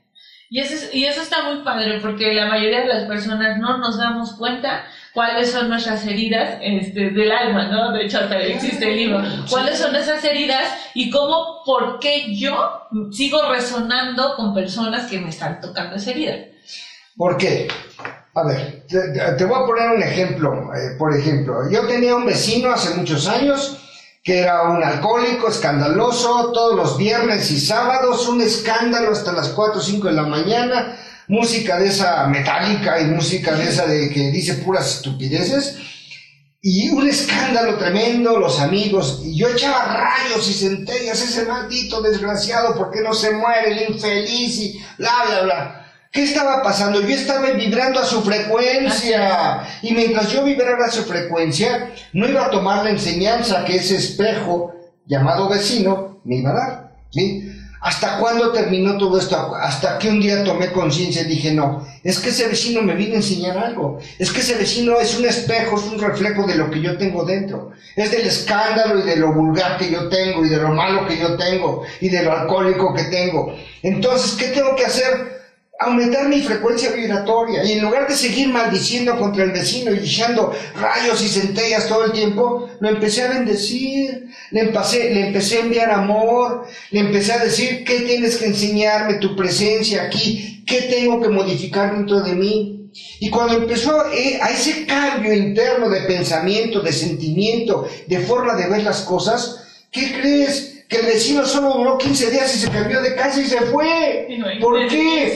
Y eso, y eso está muy padre porque la mayoría de las personas no nos damos cuenta cuáles son nuestras heridas este, del alma, ¿no? De hecho, hasta existe el libro. ¿Cuáles son esas heridas y cómo, por qué yo sigo resonando con personas que me están tocando esa herida? ¿Por qué? A ver, te, voy a poner un ejemplo. Eh, por ejemplo, yo tenía un vecino hace muchos años que era un alcohólico escandaloso, todos los viernes y sábados, un escándalo hasta las 4 o 5 de la mañana, música de esa metálica y música de esa de que dice puras estupideces. Y un escándalo tremendo, los amigos, y yo echaba rayos y centellas, ese maldito desgraciado, ¿por qué no se muere el infeliz? Y bla, bla, bla. ¿Qué estaba pasando? Yo estaba vibrando a su frecuencia. Y mientras yo vibrara a su frecuencia, no iba a tomar la enseñanza que ese espejo llamado vecino me iba a dar. ¿sí? ¿Hasta cuándo terminó todo esto? Hasta que un día tomé conciencia y dije, no, es que ese vecino me vino a enseñar algo. Es que ese vecino es un espejo, es un reflejo de lo que yo tengo dentro. Es del escándalo y de lo vulgar que yo tengo y de lo malo que yo tengo y de lo alcohólico que tengo. Entonces, ¿qué tengo que hacer? Aumentar mi frecuencia vibratoria y en lugar de seguir maldiciendo contra el vecino y echando rayos y centellas todo el tiempo, lo empecé a bendecir, le empecé, le empecé a enviar amor, le empecé a decir qué tienes que enseñarme, tu presencia aquí, qué tengo que modificar dentro de mí. Y cuando empezó eh, a ese cambio interno de pensamiento, de sentimiento, de forma de ver las cosas, ¿qué crees? Que el vecino solo duró 15 días y se cambió de casa y se fue. ¿Por qué?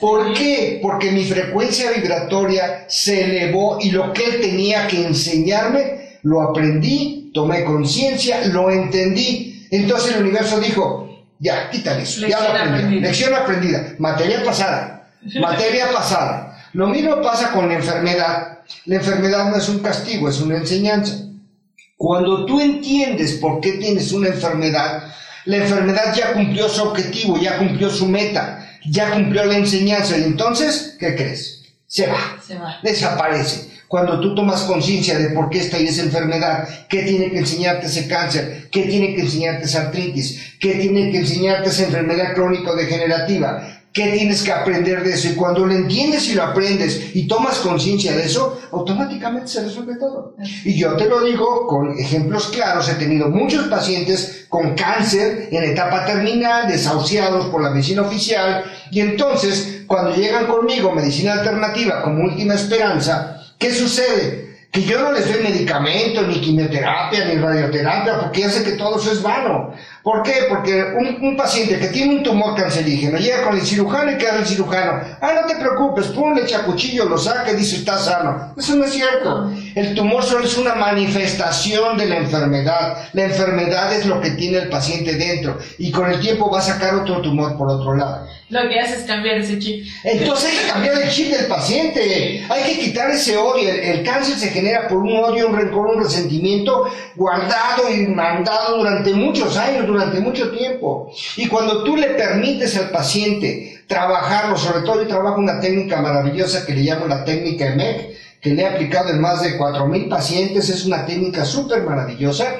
¿Por qué? Porque mi frecuencia vibratoria se elevó y lo que él tenía que enseñarme, lo aprendí, tomé conciencia, lo entendí. Entonces el universo dijo, ya, quítale eso, ya lo aprendí. Lección aprendida, materia pasada, materia pasada. Lo mismo pasa con la enfermedad. La enfermedad no es un castigo, es una enseñanza. Cuando tú entiendes por qué tienes una enfermedad, la enfermedad ya cumplió su objetivo, ya cumplió su meta, ya cumplió la enseñanza y entonces, ¿qué crees? Se va, Se va. desaparece. Cuando tú tomas conciencia de por qué está ahí esa enfermedad, qué tiene que enseñarte ese cáncer, qué tiene que enseñarte esa artritis, qué tiene que enseñarte esa enfermedad crónico-degenerativa, ¿Qué tienes que aprender de eso? Y cuando lo entiendes y lo aprendes y tomas conciencia de eso, automáticamente se resuelve todo. Y yo te lo digo con ejemplos claros. He tenido muchos pacientes con cáncer en etapa terminal, desahuciados por la medicina oficial. Y entonces, cuando llegan conmigo, medicina alternativa como última esperanza, ¿qué sucede? que yo no les doy medicamento, ni quimioterapia, ni radioterapia, porque ya sé que todo eso es vano. ¿Por qué? Porque un, paciente que tiene un tumor cancerígeno llega con el cirujano y queda el cirujano. Ah, no te preocupes, ponle cuchillo, lo saca y dice está sano. Eso no es cierto. El tumor solo es una manifestación de la enfermedad. La enfermedad es lo que tiene el paciente dentro y con el tiempo va a sacar otro tumor por otro lado. Lo que hace es cambiar ese chip. Entonces hay que cambiar el chip del paciente. Hay que quitar ese odio. El, cáncer se genera por un odio, un rencor, un resentimiento guardado y mandado durante muchos años, durante mucho tiempo. Y cuando tú le permites al paciente trabajarlo, sobre todo yo trabajo una técnica maravillosa que le llamo la técnica EMEC, que le he aplicado en más de 4.000 pacientes, es una técnica súper maravillosa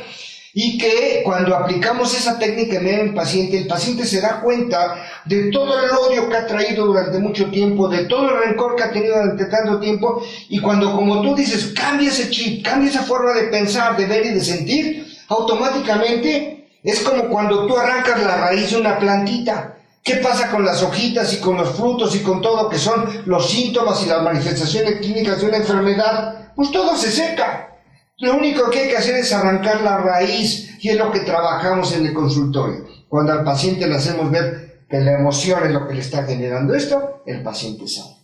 y que cuando aplicamos esa técnica en el paciente, el paciente se da cuenta de todo el odio que ha traído durante mucho tiempo, de todo el rencor que ha tenido durante tanto tiempo, y cuando, como tú dices, cambia ese chip, cambia esa forma de pensar, de ver y de sentir, automáticamente Es como cuando tú arrancas la raíz de una plantita. ¿Qué pasa con las hojitas y con los frutos y con todo que son los síntomas y las manifestaciones clínicas de una enfermedad? Pues todo se seca. Lo único que hay que hacer es arrancar la raíz y es lo que trabajamos en el consultorio. Cuando al paciente le hacemos ver que la emoción es lo que le está generando esto, el paciente sabe.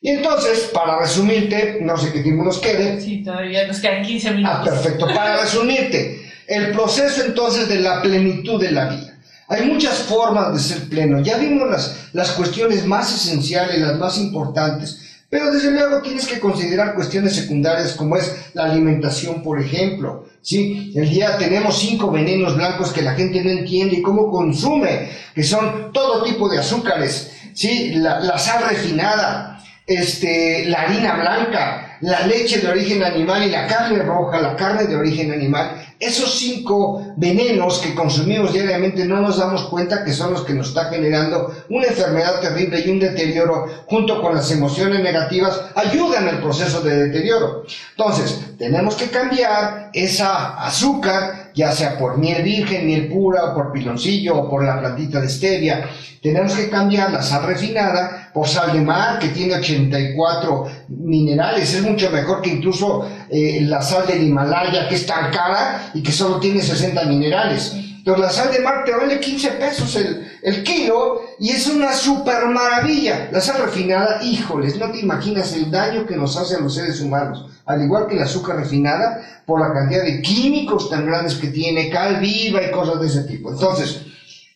Y entonces, para resumirte, no sé qué tiempo nos quede. Sí, todavía nos quedan 15 minutos. Ah, perfecto. Para *laughs* resumirte, el proceso entonces de la plenitud de la vida. Hay muchas formas de ser pleno. Ya vimos las, las cuestiones más esenciales, las más importantes. Pero desde luego tienes que considerar cuestiones secundarias como es la alimentación, por ejemplo. ¿sí? El día tenemos cinco venenos blancos que la gente no entiende y cómo consume, que son todo tipo de azúcares, ¿sí? la, la sal refinada, este, la harina blanca, la leche de origen animal y la carne roja, la carne de origen animal, esos cinco venenos que consumimos diariamente no nos damos cuenta que son los que nos está generando una enfermedad terrible y un deterioro junto con las emociones negativas ayudan al proceso de deterioro. Entonces, tenemos que cambiar esa azúcar, ya sea por miel virgen, miel pura, o por piloncillo, o por la plantita de stevia. Tenemos que cambiar la sal refinada por sal de mar, que tiene 84 minerales. Es mucho mejor que incluso eh, la sal del Himalaya, que es tan cara y que solo tiene 60 minerales. Entonces la sal de mar te vale 15 pesos el, el kilo y es una super maravilla. La sal refinada, híjoles, no te imaginas el daño que nos hace a los seres humanos. Al igual que el azúcar refinada, por la cantidad de químicos tan grandes que tiene, cal viva y cosas de ese tipo. Entonces,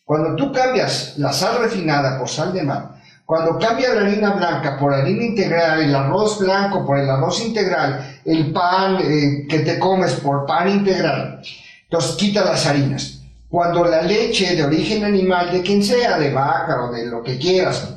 cuando tú cambias la sal refinada por sal de mar, cuando cambias la harina blanca por harina integral, el arroz blanco por el arroz integral, el pan eh, que te comes por pan integral, entonces quita las harinas. Cuando la leche de origen animal, de quien sea, de vaca o de lo que quieras,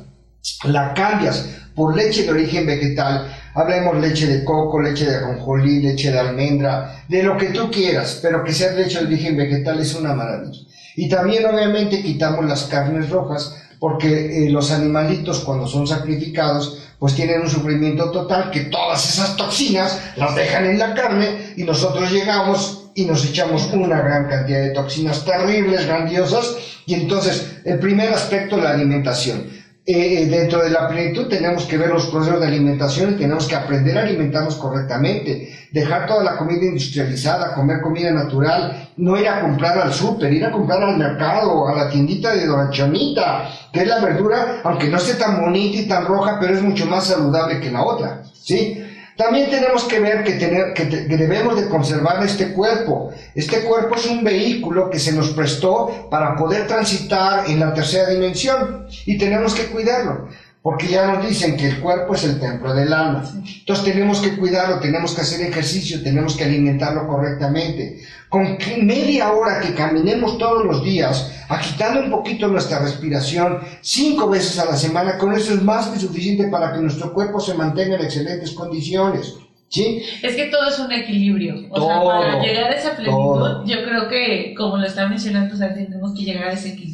la cambias por leche de origen vegetal, hablemos leche de coco, leche de ajonjolí, leche de almendra, de lo que tú quieras, pero que sea leche de origen vegetal es una maravilla. Y también obviamente quitamos las carnes rojas, porque eh, los animalitos cuando son sacrificados pues tienen un sufrimiento total que todas esas toxinas las dejan en la carne y nosotros llegamos y nos echamos una gran cantidad de toxinas terribles, grandiosas y entonces el primer aspecto la alimentación eh, dentro de la plenitud tenemos que ver los procesos de alimentación y tenemos que aprender a alimentarnos correctamente, dejar toda la comida industrializada, comer comida natural, no ir a comprar al súper, ir a comprar al mercado, a la tiendita de Don Chonita, que es la verdura, aunque no esté tan bonita y tan roja, pero es mucho más saludable que la otra, ¿sí? También tenemos que ver que, tener, que, debemos de conservar este cuerpo. Este cuerpo es un vehículo que se nos prestó para poder transitar en la tercera dimensión y tenemos que cuidarlo porque ya nos dicen que el cuerpo es el templo del alma. Entonces tenemos que cuidarlo, tenemos que hacer ejercicio, tenemos que alimentarlo correctamente. Con media hora que caminemos todos los días, agitando un poquito nuestra respiración, cinco veces a la semana, con eso es más que suficiente para que nuestro cuerpo se mantenga en excelentes condiciones. ¿Sí? Es que todo es un equilibrio. O sea, para llegar a esa plenitud, yo creo que, como lo está mencionando, tenemos que llegar a ese equilibrio.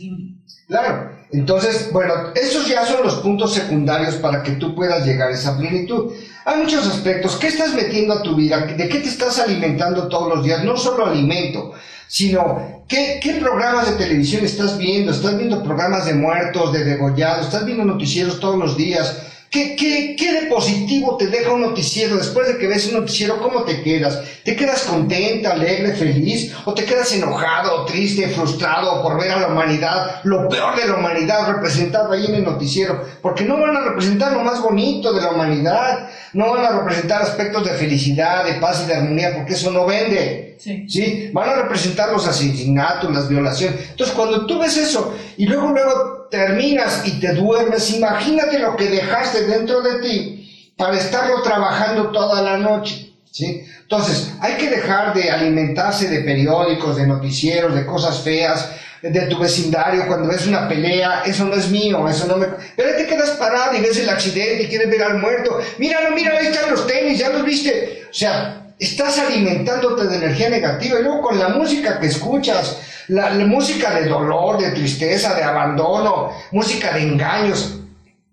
Claro, entonces, bueno, esos ya son los puntos secundarios para que tú puedas llegar a esa plenitud. Hay muchos aspectos. ¿Qué estás metiendo a tu vida? ¿De qué te estás alimentando todos los días? No solo alimento, sino ¿qué, qué programas de televisión estás viendo? ¿Estás viendo programas de muertos, de degollados? ¿Estás viendo noticieros todos los días? ¿Qué, qué, qué de positivo te deja un noticiero? Después de que ves un noticiero, ¿cómo te quedas? ¿Te quedas contenta, alegre, feliz? ¿O te quedas enojado, triste, frustrado por ver a la humanidad, lo peor de la humanidad representado ahí en el noticiero? Porque no van a representar lo más bonito de la humanidad, no van a representar aspectos de felicidad, de paz y de armonía, porque eso no vende. Sí. ¿sí? Van a representar los asesinatos, las violaciones. Entonces, cuando tú ves eso y luego, luego terminas y te duermes, imagínate lo que dejaste dentro de ti para estarlo trabajando toda la noche. ¿sí? Entonces, hay que dejar de alimentarse de periódicos, de noticieros, de cosas feas, de tu vecindario, cuando ves una pelea, eso no es mío, eso no me... Pero te quedas parado y ves el accidente y quieres ver al muerto. Míralo, míralo, ahí están los tenis, ya los viste. O sea, estás alimentándote de energía negativa y luego con la música que escuchas, la, música de dolor, de tristeza, de abandono, música de engaños.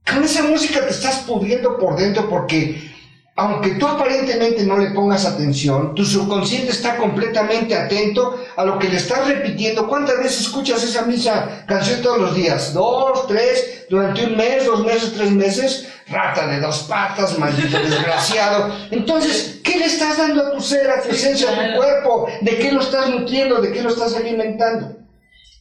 Con esa música te estás pudriendo por dentro porque aunque tú aparentemente no le pongas atención, tu subconsciente está completamente atento a lo que le estás repitiendo. ¿Cuántas veces escuchas esa misma canción todos los días? ¿Dos, tres, durante un mes, dos meses, tres meses? Rata de dos patas, maldito *laughs* desgraciado. Entonces, ¿qué le estás dando a tu ser, a tu esencia, a tu cuerpo? ¿De qué lo estás nutriendo? ¿De qué lo estás alimentando?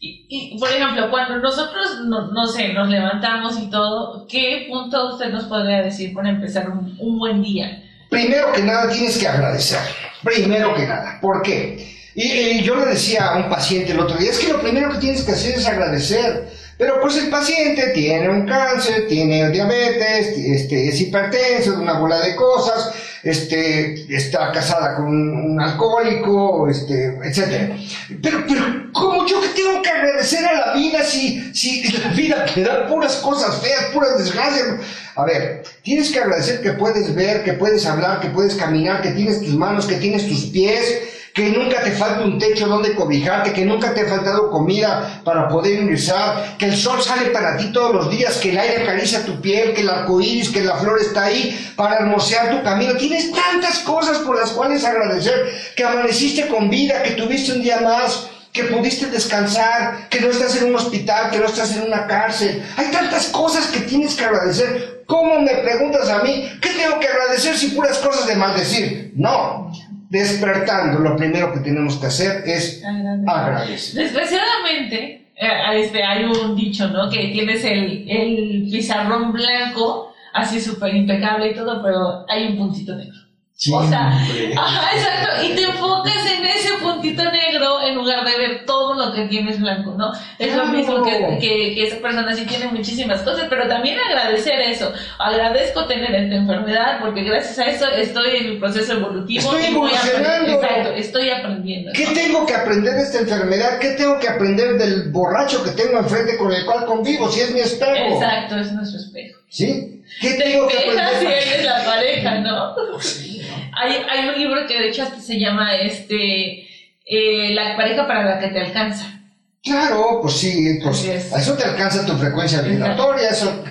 Y, por ejemplo, cuando nosotros, no, sé, nos levantamos y todo, ¿qué punto usted nos podría decir para empezar un, un buen día? Primero que nada tienes que agradecer. Primero que nada. ¿Por qué? Y, yo le decía a un paciente el otro día, es que lo primero que tienes que hacer es agradecer. Pero pues el paciente tiene un cáncer, tiene diabetes, este, es hipertenso, una bola de cosas, este, está casada con un, alcohólico, este, etc. Pero, pero, ¿cómo yo que tengo que agradecer a la vida si, si la vida te da puras cosas feas, puras desgracias? A ver, tienes que agradecer que puedes ver, que puedes hablar, que puedes caminar, que tienes tus manos, que tienes tus pies, que nunca te falta un techo donde cobijarte, que nunca te ha faltado comida para poder ingresar, que el sol sale para ti todos los días, que el aire acaricia tu piel, que el arco iris, que la flor está ahí para hermosear tu camino. Tienes tantas cosas por las cuales agradecer, que amaneciste con vida, que tuviste un día más, que pudiste descansar, que no estás en un hospital, que no estás en una cárcel. Hay tantas cosas que tienes que agradecer. ¿Cómo me preguntas a mí qué tengo que agradecer si puras cosas de maldecir? No, despertando, lo primero que tenemos que hacer es agradecer. Desgraciadamente, eh, este, hay un dicho, ¿no? Que tienes el, el pizarrón blanco, así súper impecable y todo, pero hay un puntito negro. O sea, ajá, exacto, y te enfocas en ese puntito negro en lugar de ver todo lo que tienes blanco, ¿no? Es lo mismo que, que, esa persona sí tiene muchísimas cosas, pero también agradecer eso. Agradezco tener esta enfermedad porque gracias a eso estoy en mi proceso evolutivo. Estoy evolucionando. Exacto, estoy aprendiendo. ¿Qué tengo que aprender de esta enfermedad? ¿Qué tengo que aprender del borracho que tengo enfrente con el cual convivo? Si es mi espejo. Exacto, es nuestro espejo. ¿Sí? ¿Qué tengo que aprender? Si eres la pareja, ¿no? Pues hay, hay un libro que de hecho se llama este eh, La pareja para la que te alcanza. Claro, pues sí, pues a eso te alcanza tu frecuencia vibratoria, eso,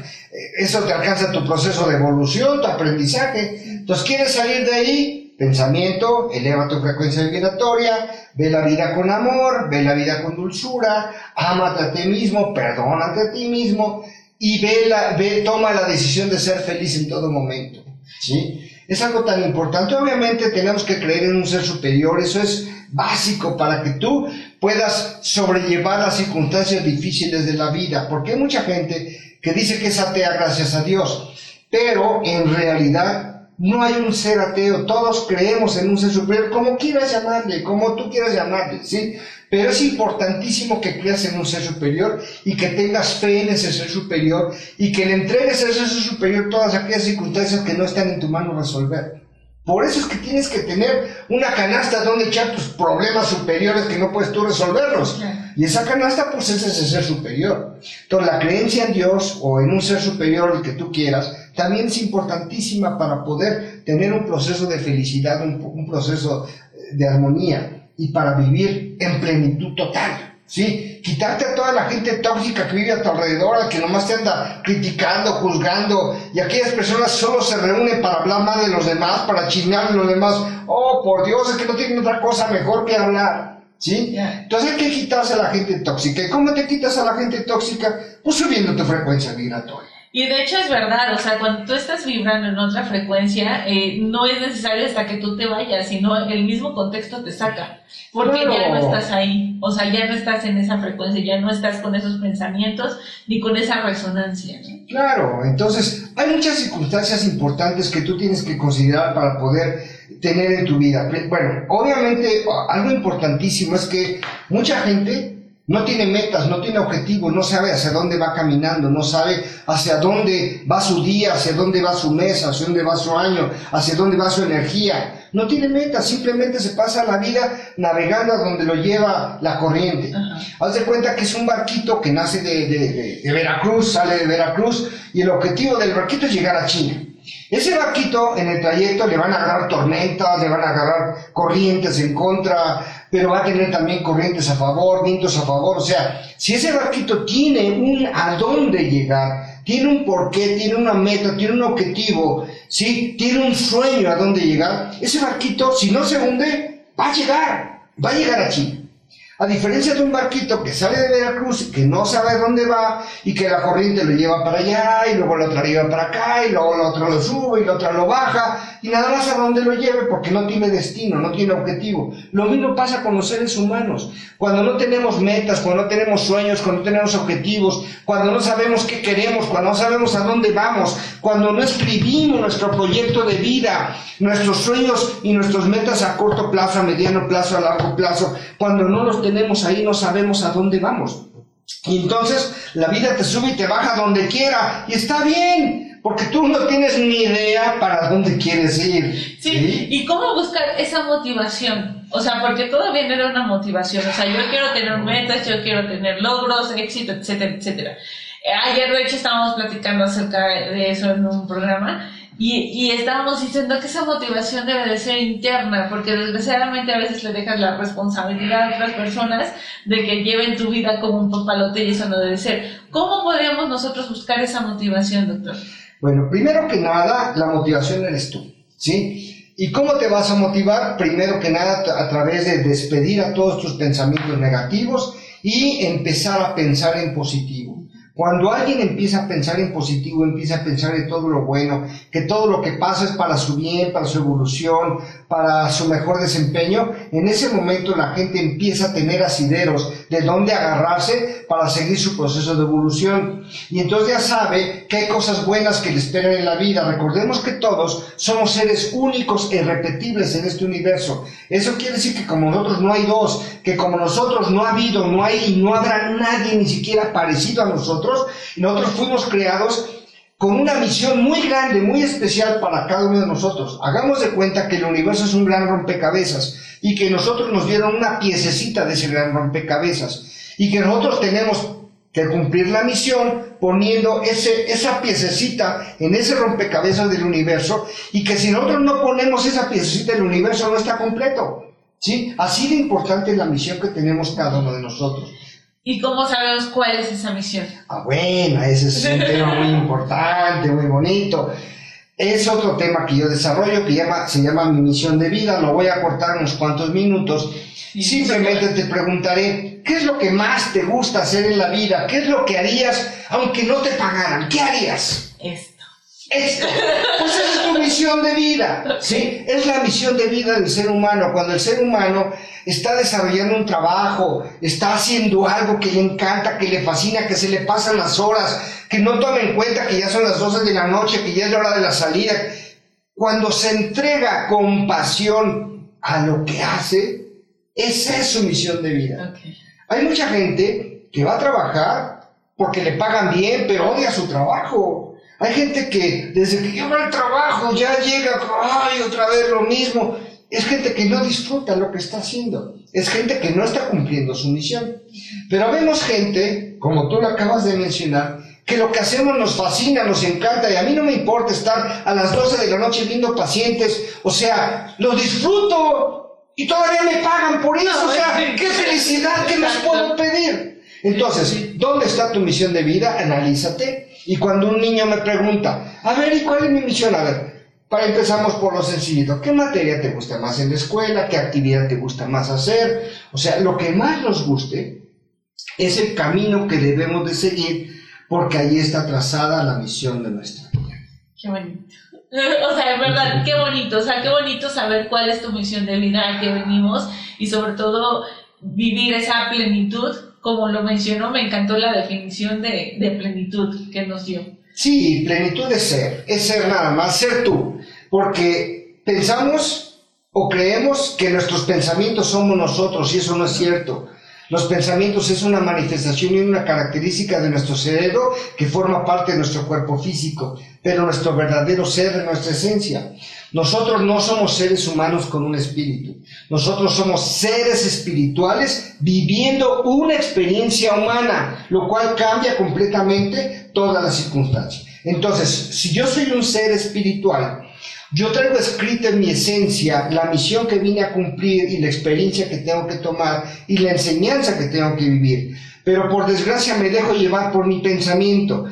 eso te alcanza tu proceso de evolución, tu aprendizaje. Entonces, ¿quieres salir de ahí? Pensamiento, eleva tu frecuencia vibratoria, ve la vida con amor, ve la vida con dulzura, ámate a ti mismo, perdónate a ti mismo y ve la, ve, toma la decisión de ser feliz en todo momento. ¿sí? Es algo tan importante. Obviamente tenemos que creer en un ser superior, eso es básico para que tú puedas sobrellevar las circunstancias difíciles de la vida, porque hay mucha gente que dice que es atea gracias a Dios, pero en realidad no hay un ser ateo, todos creemos en un ser superior, como quieras llamarle, como tú quieras llamarle, ¿sí? Pero es importantísimo que creas en un ser superior y que tengas fe en ese ser superior y que le entregues a ese ser superior todas aquellas circunstancias que no están en tu mano resolver. Por eso es que tienes que tener una canasta donde echar tus problemas superiores que no puedes tú resolverlos. Y esa canasta pues es ese ser superior. Entonces la creencia en Dios o en un ser superior, el que tú quieras, también es importantísima para poder tener un proceso de felicidad, un, un proceso de armonía y para vivir en plenitud total. ¿Sí? Quitarte a toda la gente tóxica que vive a tu alrededor, al que nomás te anda criticando, juzgando, y aquellas personas solo se reúnen para hablar mal de los demás, para chismear de los demás. Oh, por Dios, es que no tienen otra cosa mejor que hablar. ¿Sí? Entonces hay que quitarse a la gente tóxica. ¿Y cómo te quitas a la gente tóxica? Pues subiendo tu frecuencia migratoria. Y de hecho es verdad, o sea, cuando tú estás vibrando en otra frecuencia, eh, no es necesario hasta que tú te vayas, sino el mismo contexto te saca, porque ya no estás ahí, o sea, ya no estás en esa frecuencia, ya no estás con esos pensamientos ni con esa resonancia. Claro, entonces hay muchas circunstancias importantes que tú tienes que considerar para poder tener en tu vida. Bueno, obviamente algo importantísimo es que mucha gente no tiene metas, no tiene objetivos, no sabe hacia dónde va caminando, no sabe hacia dónde va su día, hacia dónde va su mes, hacia dónde va su año, hacia dónde va su energía. No tiene metas, simplemente se pasa la vida navegando a donde lo lleva la corriente. Haz de cuenta que es un barquito que nace de, de Veracruz, sale de Veracruz, y el objetivo del barquito es llegar a China. Ese barquito en el trayecto le van a agarrar tormentas, le van a agarrar corrientes en contra, pero va a tener también corrientes a favor, vientos a favor. O sea, si ese barquito tiene un a dónde llegar, tiene un porqué, tiene una meta, tiene un objetivo, ¿sí? Tiene un sueño a dónde llegar, ese barquito, si no se hunde, va a llegar, va a llegar aquí. A diferencia de un barquito que sale de Veracruz y que no sabe dónde va y que la corriente lo lleva para allá y luego la otra lo lleva para acá y luego la otra lo sube y la otra lo baja y nada más a dónde lo lleve porque no tiene destino, no tiene objetivo. Lo mismo pasa con los seres humanos. Cuando no tenemos metas, cuando no tenemos sueños, cuando no tenemos objetivos, cuando no sabemos qué queremos, cuando no sabemos a dónde vamos, cuando no escribimos nuestro proyecto de vida, nuestros sueños y nuestras metas a corto plazo, a mediano plazo, a largo plazo, cuando no los tenemos ahí no sabemos a dónde vamos. Y entonces la vida te sube y te baja donde quiera y está bien, porque tú no tienes ni idea para dónde quieres ir. Sí, ¿y cómo buscar esa motivación? O sea, porque todo viene de una motivación. O sea, yo quiero tener metas, yo quiero tener logros, éxito, etcétera, etcétera. Ayer, de hecho, estábamos platicando acerca de eso en un programa y, y, estábamos diciendo que esa motivación debe de ser interna, porque desgraciadamente a veces le dejas la responsabilidad a otras personas de que lleven tu vida como un papalote y eso no debe ser. ¿Cómo podríamos nosotros buscar esa motivación, doctor? Bueno, primero que nada, la motivación eres tú, ¿sí? ¿Y cómo te vas a motivar? Primero que nada, a través de despedir a todos tus pensamientos negativos y empezar a pensar en positivo. Cuando alguien empieza a pensar en positivo, empieza a pensar en todo lo bueno, que todo lo que pasa es para su bien, para su evolución, para su mejor desempeño, en ese momento la gente empieza a tener asideros de dónde agarrarse para seguir su proceso de evolución. Y entonces ya sabe que hay cosas buenas que le esperan en la vida. Recordemos que todos somos seres únicos e irrepetibles en este universo. Eso quiere decir que como nosotros no hay dos, que como nosotros no ha habido, no hay y no habrá nadie ni siquiera parecido a nosotros, nosotros fuimos creados con una misión muy grande, muy especial para cada uno de nosotros. Hagamos de cuenta que el universo es un gran rompecabezas y que nosotros nos dieron una piececita de ese gran rompecabezas y que nosotros tenemos que cumplir la misión poniendo ese, esa piececita en ese rompecabezas del universo y que si nosotros no ponemos esa piececita del universo no está completo. ¿sí? Así de importante es la misión que tenemos cada uno de nosotros. ¿Y cómo sabemos cuál es esa misión? Ah, bueno, ese es un tema muy *laughs* importante, muy bonito. Es otro tema que yo desarrollo que llama, se llama mi misión de vida. Lo voy a cortar unos cuantos minutos. Simplemente te preguntaré, ¿qué es lo que más te gusta hacer en la vida? ¿Qué es lo que harías aunque no te pagaran? ¿Qué harías? Esto. Pues esa es tu misión de vida. ¿sí? Es la misión de vida del ser humano. Cuando el ser humano está desarrollando un trabajo, está haciendo algo que le encanta, que le fascina, que se le pasan las horas, que no toma en cuenta que ya son las 12 de la noche, que ya es la hora de la salida. Cuando se entrega con pasión a lo que hace, esa es su misión de vida. Hay mucha gente que va a trabajar porque le pagan bien, pero odia su trabajo. Hay gente que desde que llega al trabajo ya llega, ay, otra vez lo mismo. Es gente que no disfruta lo que está haciendo. Es gente que no está cumpliendo su misión. Pero vemos gente, como tú lo acabas de mencionar, que lo que hacemos nos fascina, nos encanta y a mí no me importa estar a las 12 de la noche viendo pacientes. O sea, lo disfruto y todavía me pagan por eso. O sea, qué felicidad que nos puedo pedir. Entonces, ¿dónde está tu misión de vida? Analízate. Y cuando un niño me pregunta, a ver, ¿y cuál es mi misión? A ver, para empezamos por lo sencillito. ¿Qué materia te gusta más en la escuela? ¿Qué actividad te gusta más hacer? O sea, lo que más nos guste es el camino que debemos de seguir porque ahí está trazada la misión de nuestra vida. Qué bonito. *laughs* O sea, es verdad, qué bonito. O sea, qué bonito saber cuál es tu misión de vida, a qué venimos y sobre todo vivir esa plenitud. Como lo mencionó, me encantó la definición de, plenitud que nos dio. Sí, plenitud de ser, es ser nada más, ser tú, porque pensamos o creemos que nuestros pensamientos somos nosotros y eso no es cierto. Los pensamientos es una manifestación y una característica de nuestro cerebro que forma parte de nuestro cuerpo físico, pero nuestro verdadero ser es nuestra esencia. Nosotros no somos seres humanos con un espíritu. Nosotros somos seres espirituales viviendo una experiencia humana, lo cual cambia completamente todas las circunstancias. Entonces, si yo soy un ser espiritual, yo traigo escrita en mi esencia la misión que vine a cumplir y la experiencia que tengo que tomar y la enseñanza que tengo que vivir. Pero por desgracia me dejo llevar por mi pensamiento.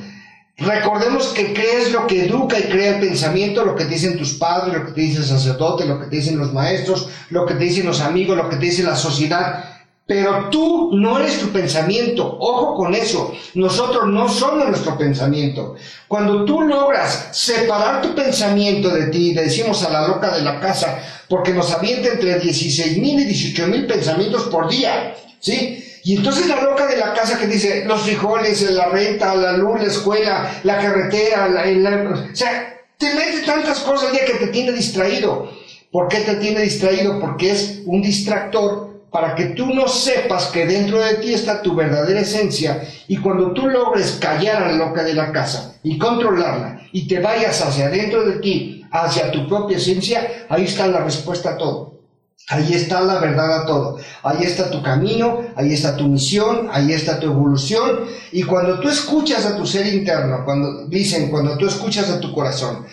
Recordemos que crees lo que educa y crea el pensamiento, lo que dicen tus padres, lo que te dice el lo que te dicen los maestros, lo que te dicen los amigos, lo que te dice la sociedad. Pero tú no eres tu pensamiento. Ojo con eso. Nosotros no somos nuestro pensamiento. Cuando tú logras separar tu pensamiento de ti, le decimos a la loca de la casa, porque nos avienta entre 16 mil y 18 mil pensamientos por día, ¿sí? Y entonces la loca de la casa que dice los frijoles, la renta, la luz, la escuela, la carretera, la, o sea, te mete tantas cosas al día que te tiene distraído. ¿Por qué te tiene distraído? Porque es un distractor para que tú no sepas que dentro de ti está tu verdadera esencia y cuando tú logres callar a la loca de la casa y controlarla y te vayas hacia adentro de ti, hacia tu propia esencia, ahí está la respuesta a todo. Ahí está la verdad a todo. Ahí está tu camino, ahí está tu misión, ahí está tu evolución. Y cuando tú escuchas a tu ser interno, cuando dicen, cuando tú escuchas a tu corazón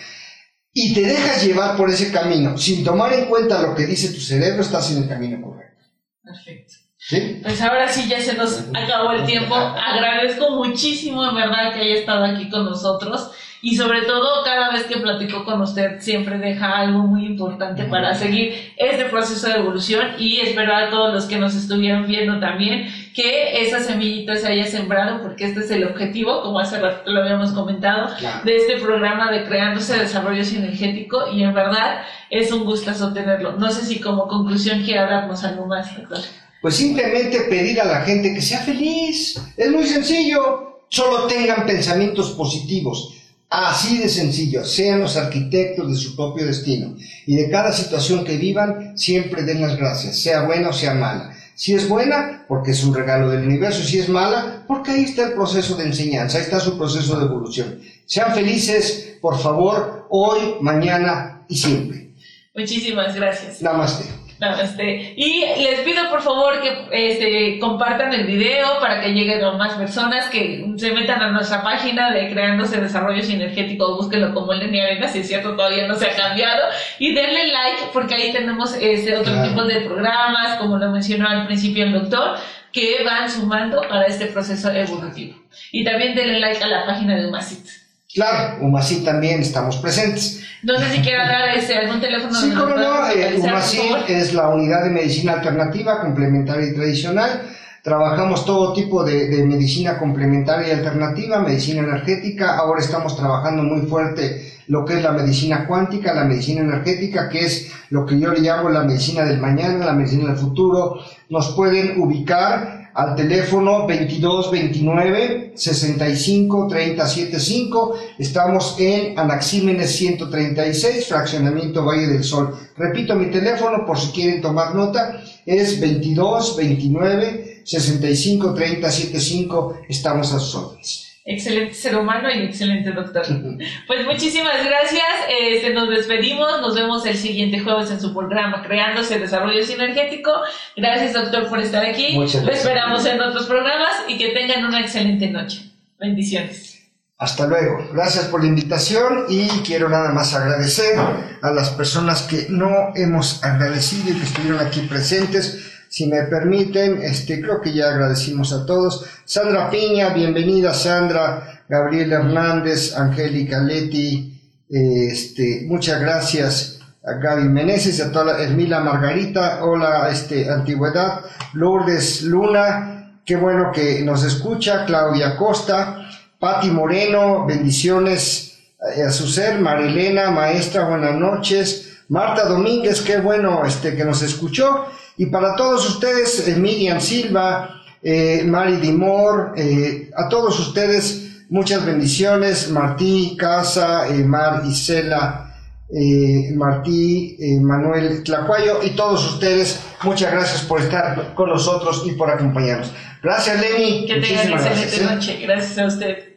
y te dejas llevar por ese camino, sin tomar en cuenta lo que dice tu cerebro, estás en el camino correcto. Perfecto. ¿Sí? Pues ahora sí ya se nos acabó el tiempo. Agradezco muchísimo, en verdad, que haya estado aquí con nosotros y sobre todo cada vez que platico con usted siempre deja algo muy importante para seguir este proceso de evolución y espero a todos los que nos estuvieron viendo también que esa semillita se haya sembrado porque este es el objetivo, como hace rato lo habíamos comentado, de este programa de Creándose Desarrollo Sinergético y en verdad es un gustazo tenerlo. No sé si como conclusión quiere hablarnos algo más, doctor. Pues simplemente pedir a la gente que sea feliz. Es muy sencillo. Solo tengan pensamientos positivos Así de sencillo, sean los arquitectos de su propio destino y de cada situación que vivan, siempre den las gracias, sea buena o sea mala. Si es buena, porque es un regalo del universo, si es mala, porque ahí está el proceso de enseñanza, ahí está su proceso de evolución. Sean felices, por favor, hoy, mañana y siempre. Muchísimas gracias. Namaste. Este, y les pido por favor que este, compartan el video para que lleguen a más personas, que se metan a nuestra página de Creándose Desarrollo Sinergético, búsquenlo como Lenny Arena, si es cierto, todavía no se ha cambiado, y denle like porque ahí tenemos este, otro tipo de programas, como lo mencionó al principio el doctor, que van sumando para este proceso evolutivo. Y también denle like a la página de Umacit. Claro, Umacit también estamos presentes. No sé si quiere dar ese, algún teléfono. Sí, cómo no. Eh, es la unidad de medicina alternativa, complementaria y tradicional. Trabajamos todo tipo de, de, medicina complementaria y alternativa, medicina energética. Ahora estamos trabajando muy fuerte lo que es la medicina cuántica, la medicina energética, que es lo que yo le llamo la medicina del mañana, la medicina del futuro. Nos pueden ubicar al teléfono 2229 65 375. Estamos en Anaxímenes 136, fraccionamiento Valle del Sol. Repito mi teléfono por si quieren tomar nota, es 2229 65 375. Estamos a sus órdenes excelente ser humano y excelente doctor. Pues muchísimas gracias, este, nos despedimos, nos vemos el siguiente jueves en su programa Creándose Desarrollo Sinergético. Gracias doctor por estar aquí, lo esperamos en otros programas y que tengan una excelente noche. Bendiciones. Hasta luego. Gracias por la invitación y quiero nada más agradecer a las personas que no hemos agradecido y que estuvieron aquí presentes si me permiten, este, creo que ya agradecimos a todos. Sandra Piña, bienvenida Sandra, Gabriel Hernández, Angélica Leti, este, muchas gracias a Gaby Meneses, a toda la, Ermila Margarita, hola este, Antigüedad, Lourdes Luna, qué bueno que nos escucha, Claudia Costa, Pati Moreno, bendiciones a su ser, Marilena, maestra, buenas noches, Marta Domínguez, qué bueno este, que nos escuchó, y para todos ustedes, eh, Miriam Silva, eh, Mari Dimor, eh, a todos ustedes, muchas bendiciones. Martí, Casa, eh, Mar, Isela, Martí, Manuel Tlacuayo y todos ustedes, muchas gracias por estar con nosotros y por acompañarnos. Gracias, Lenny. Que tengan excelente noche. Gracias a usted.